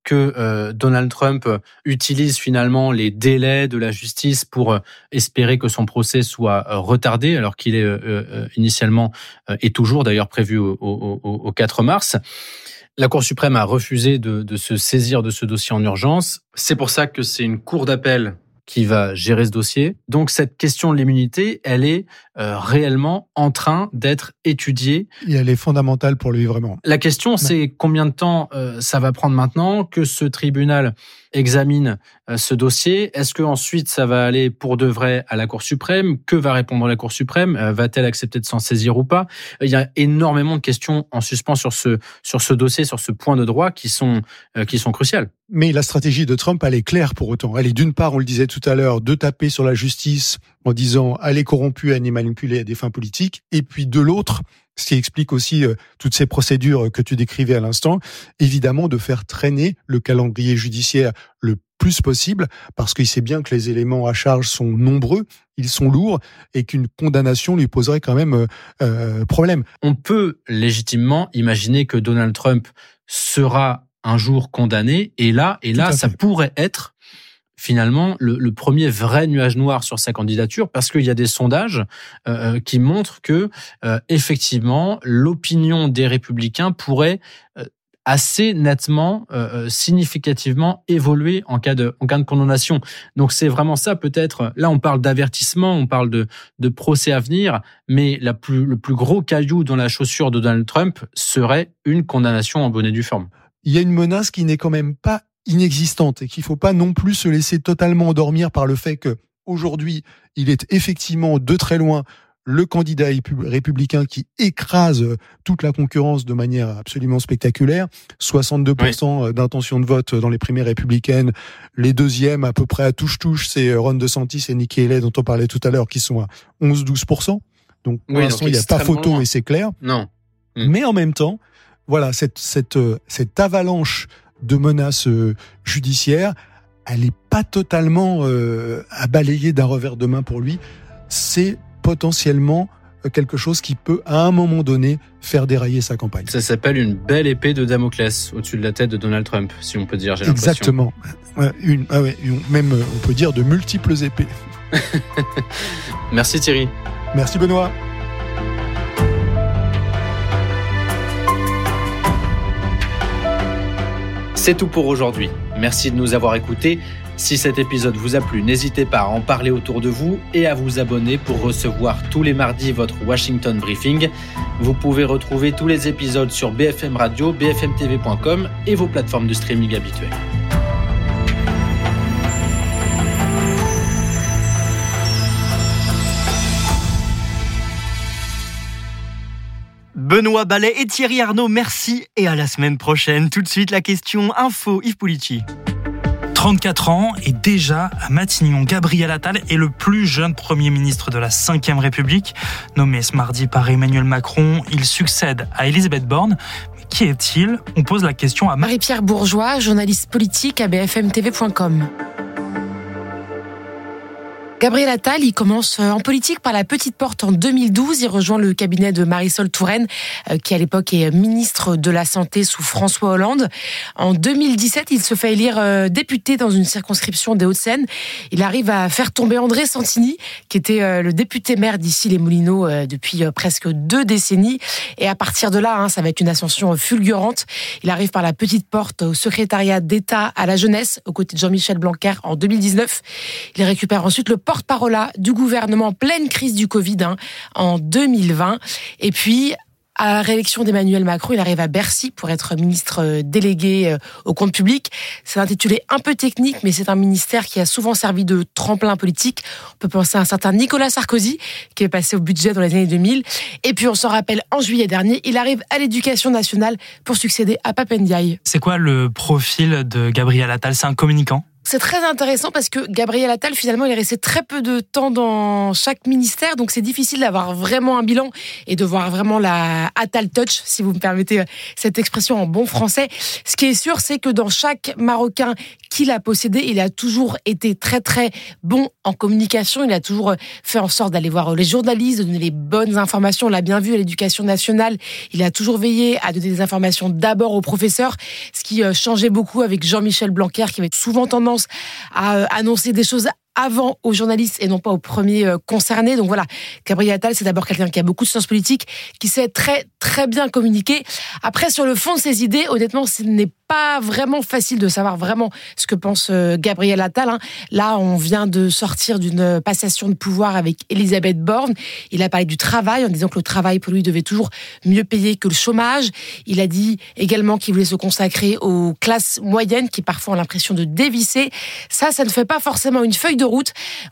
que euh, Donald Trump utilise finalement les délais de la justice pour espérer que son procès soit retardé, alors qu'il est initialement et toujours d'ailleurs prévu au, au, au, 4 mars. La Cour suprême a refusé de se saisir de ce dossier en urgence. C'est pour ça que c'est une cour d'appel qui va gérer ce dossier. Donc cette question de l'immunité, elle est euh, réellement en train d'être étudiée. Et elle est fondamentale pour lui vraiment. La question, c'est combien de temps euh, ça va prendre maintenant que ce tribunal examine euh, ce dossier? Est-ce que ensuite ça va aller pour de vrai à la Cour suprême? Que va répondre la Cour suprême? Va-t-elle accepter de s'en saisir ou pas? Il y a énormément de questions en suspens sur ce sur ce dossier, sur ce point de droit qui sont qui sont cruciales. Mais la stratégie de Trump, elle est claire pour autant. Elle est d'une part, on le disait tout à l'heure, de taper sur la justice en disant elle est corrompue, elle est manipulée à des fins politiques, et puis de l'autre, ce qui explique aussi euh, toutes ces procédures que tu décrivais à l'instant, évidemment de faire traîner le calendrier judiciaire le plus possible, parce qu'il sait bien que les éléments à charge sont nombreux, ils sont lourds, et qu'une condamnation lui poserait quand même euh, euh problème. On peut légitimement imaginer que Donald Trump sera un jour condamné. Et là, et là, ça pourrait être finalement le, premier vrai nuage noir sur sa candidature parce qu'il y a des sondages euh, euh, qui montrent que euh, effectivement l'opinion des républicains pourrait assez nettement, significativement évoluer en cas de en cas de condamnation. Donc c'est vraiment ça peut-être. Là on parle d'avertissement, on parle de de procès à venir, mais la plus le plus gros caillou dans la chaussure de Donald Trump serait une condamnation en bonne et due forme il y a une menace qui n'est quand même pas inexistante et qu'il faut pas non plus se laisser totalement endormir par le fait que aujourd'hui, il est effectivement de très loin le candidat républicain qui écrase toute la concurrence de manière absolument spectaculaire. 62% d'intention de vote dans les primaires républicaines. Les deuxièmes, à peu près à touche-touche, c'est Ron DeSantis et Nikki Haley, dont on parlait tout à l'heure, qui sont à 11-12%. Donc, pour l'instant, il n'y a pas photo et c'est clair. Non. Mais en même temps, voilà, cette, cette, euh, cette avalanche de menaces euh, judiciaires, elle n'est pas totalement euh, à balayer d'un revers de main pour lui. C'est potentiellement quelque chose qui peut, à un moment donné, faire dérailler sa campagne. Ça s'appelle une belle épée de Damoclès au-dessus de la tête de Donald Trump, si on peut dire. Exactement. Une, ah une, même, on peut dire, de multiples épées. (laughs) Merci Thierry. Merci Benoît. C'est tout pour aujourd'hui. Merci de nous avoir écoutés. Si cet épisode vous a plu, n'hésitez pas à en parler autour de vous et à vous abonner pour recevoir tous les mardis votre Washington Briefing. Vous pouvez retrouver tous les épisodes sur BFM Radio, bfmtv.com et vos plateformes de streaming habituelles. Benoît Ballet et Thierry Arnaud, merci et à la semaine prochaine. Tout de suite, la question info Yves Pulici. 34 ans et déjà à Matignon, Gabriel Attal est le plus jeune Premier ministre de la Ve République. Nommé ce mardi par Emmanuel Macron, il succède à Elisabeth Borne. Mais qui est-il? On pose la question à Marie-Pierre Bourgeois, journaliste politique à bfmtv.com. Gabriel Attal, il commence euh, en politique par la petite porte en 2012. Il rejoint le cabinet de Marisol Touraine, euh, qui à l'époque est ministre de la Santé sous François Hollande. En 2017, il se fait élire euh, député dans une circonscription des Hauts-de-Seine. Il arrive à faire tomber André Santini, qui était le député maire d'ici les Moulineaux depuis presque deux décennies. Et à partir de là, hein, ça va être une ascension fulgurante. Il arrive par la petite porte au secrétariat d'État à la jeunesse, aux côtés de Jean-Michel Blanquer en 2019. Il récupère ensuite le porte-parole du gouvernement pleine crise du Covid hein, en 2020. Et puis, à la réélection d'Emmanuel Macron, il arrive à Bercy pour être ministre euh, délégué euh, au compte public. C'est intitulé un peu technique, mais c'est un ministère qui a souvent servi de tremplin politique. On peut penser à un certain Nicolas Sarkozy, qui est passé au budget dans les années 2000. Et puis, on s'en rappelle, en juillet dernier, il arrive à l'éducation nationale pour succéder à Papendiaï. C'est quoi le profil de Gabriel Attal? C'est un communicant? C'est très intéressant parce que Gabriel Attal, finalement, il est resté très peu de temps dans chaque ministère, donc c'est difficile d'avoir vraiment un bilan et de voir vraiment la Attal touch, si vous me permettez cette expression en bon français. Ce qui est sûr, c'est que dans chaque Marocain qu'il a possédé, il a toujours été très très bon en communication. Il a toujours fait en sorte d'aller voir les journalistes, de donner les bonnes informations. On l'a bien vu à l'éducation nationale. Il a toujours veillé à donner des informations d'abord aux professeurs, ce qui euh, changeait beaucoup avec Jean-Michel Blanquer, qui avait souvent tendance à euh, annoncer des choses avant aux journalistes et non pas aux premiers euh, concernés. Donc voilà, Gabriel Attal, c'est d'abord quelqu'un qui a beaucoup de sens politique, qui sait très très bien communiquer. Après, sur le fond de ses idées, honnêtement, ce n'est pas vraiment facile de savoir vraiment ce que pense euh, Gabriel Attal. Hein. Là, on vient de sortir d'une passation de pouvoir avec Elisabeth Borne. Il a parlé du travail en disant que le travail pour lui devait toujours mieux payer que le chômage. Il a dit également qu'il voulait se consacrer aux classes moyennes qui parfois ont l'impression de dévisser. Ça, ça ne fait pas forcément une feuille de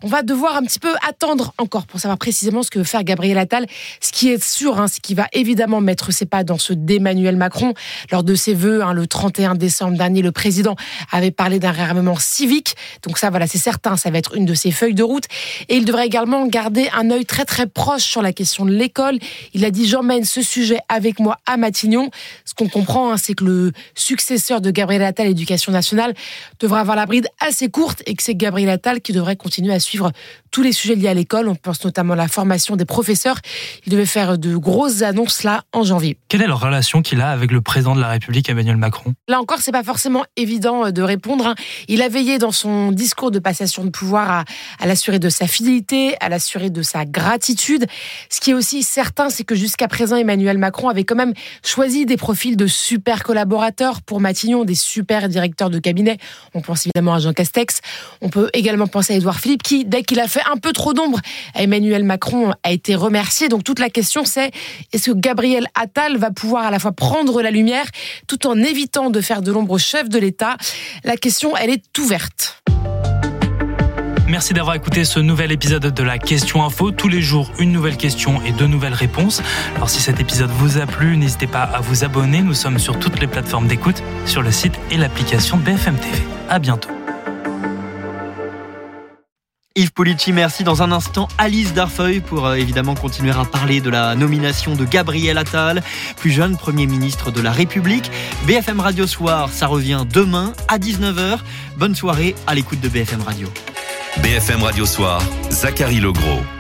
On va devoir un petit peu attendre encore pour savoir précisément ce que veut faire Gabriel Attal. Ce qui est sûr, hein, c'est qu'il va évidemment mettre ses pas dans ce d'Emmanuel Macron lors de ses vœux hein, le 31 décembre dernier, le président avait parlé d'un réarmement civique. Donc ça, voilà, c'est certain, ça va être une de ses feuilles de route. Et il devrait également garder un œil très très proche sur la question de l'école. Il a dit j'emmène ce sujet avec moi à Matignon. Ce qu'on comprend, hein, c'est que le successeur de Gabriel Attal, l'éducation nationale, devra avoir la bride assez courte et que c'est Gabriel Attal qui devrait continuer à suivre tous les sujets liés à l'école. On pense notamment à la formation des professeurs. Il devait faire de grosses annonces là en janvier. Quelle est la relation qu'il a avec le président de la République, Emmanuel Macron? Là encore, c'est pas forcément évident euh, de répondre. Hein. Il a veillé dans son discours de passation de pouvoir à, à l'assurer de sa fidélité, à l'assurer de sa gratitude. Ce qui est aussi certain, c'est que jusqu'à présent, Emmanuel Macron avait quand même choisi des profils de super collaborateurs pour Matignon, des super directeurs de cabinet. On pense évidemment à Jean Castex. On peut également penser à Édouard Philippe, qui, dès qu'il a fait un peu trop d'ombre Emmanuel Macron, a été remercié. Donc toute la question, c'est est-ce que Gabriel Attal va pouvoir à la fois prendre la lumière tout en évitant de faire de l'ombre au chef de l'État? La question, elle est ouverte. Merci d'avoir écouté ce nouvel épisode de la Question Info. Tous les jours, une nouvelle question et deux nouvelles réponses. Alors si cet épisode vous a plu, n'hésitez pas à vous abonner. Nous sommes sur toutes les plateformes d'écoute, sur le site et l'application BFM TV. À bientôt. Yves Polici, merci. Dans un instant, Alice Darfeuille pour euh, évidemment continuer à parler de la nomination de Gabriel Attal, plus jeune Premier ministre de la République. BFM Radio Soir, ça revient demain à 19h. Bonne soirée à l'écoute de BFM Radio. BFM Radio Soir, Zachary Legros.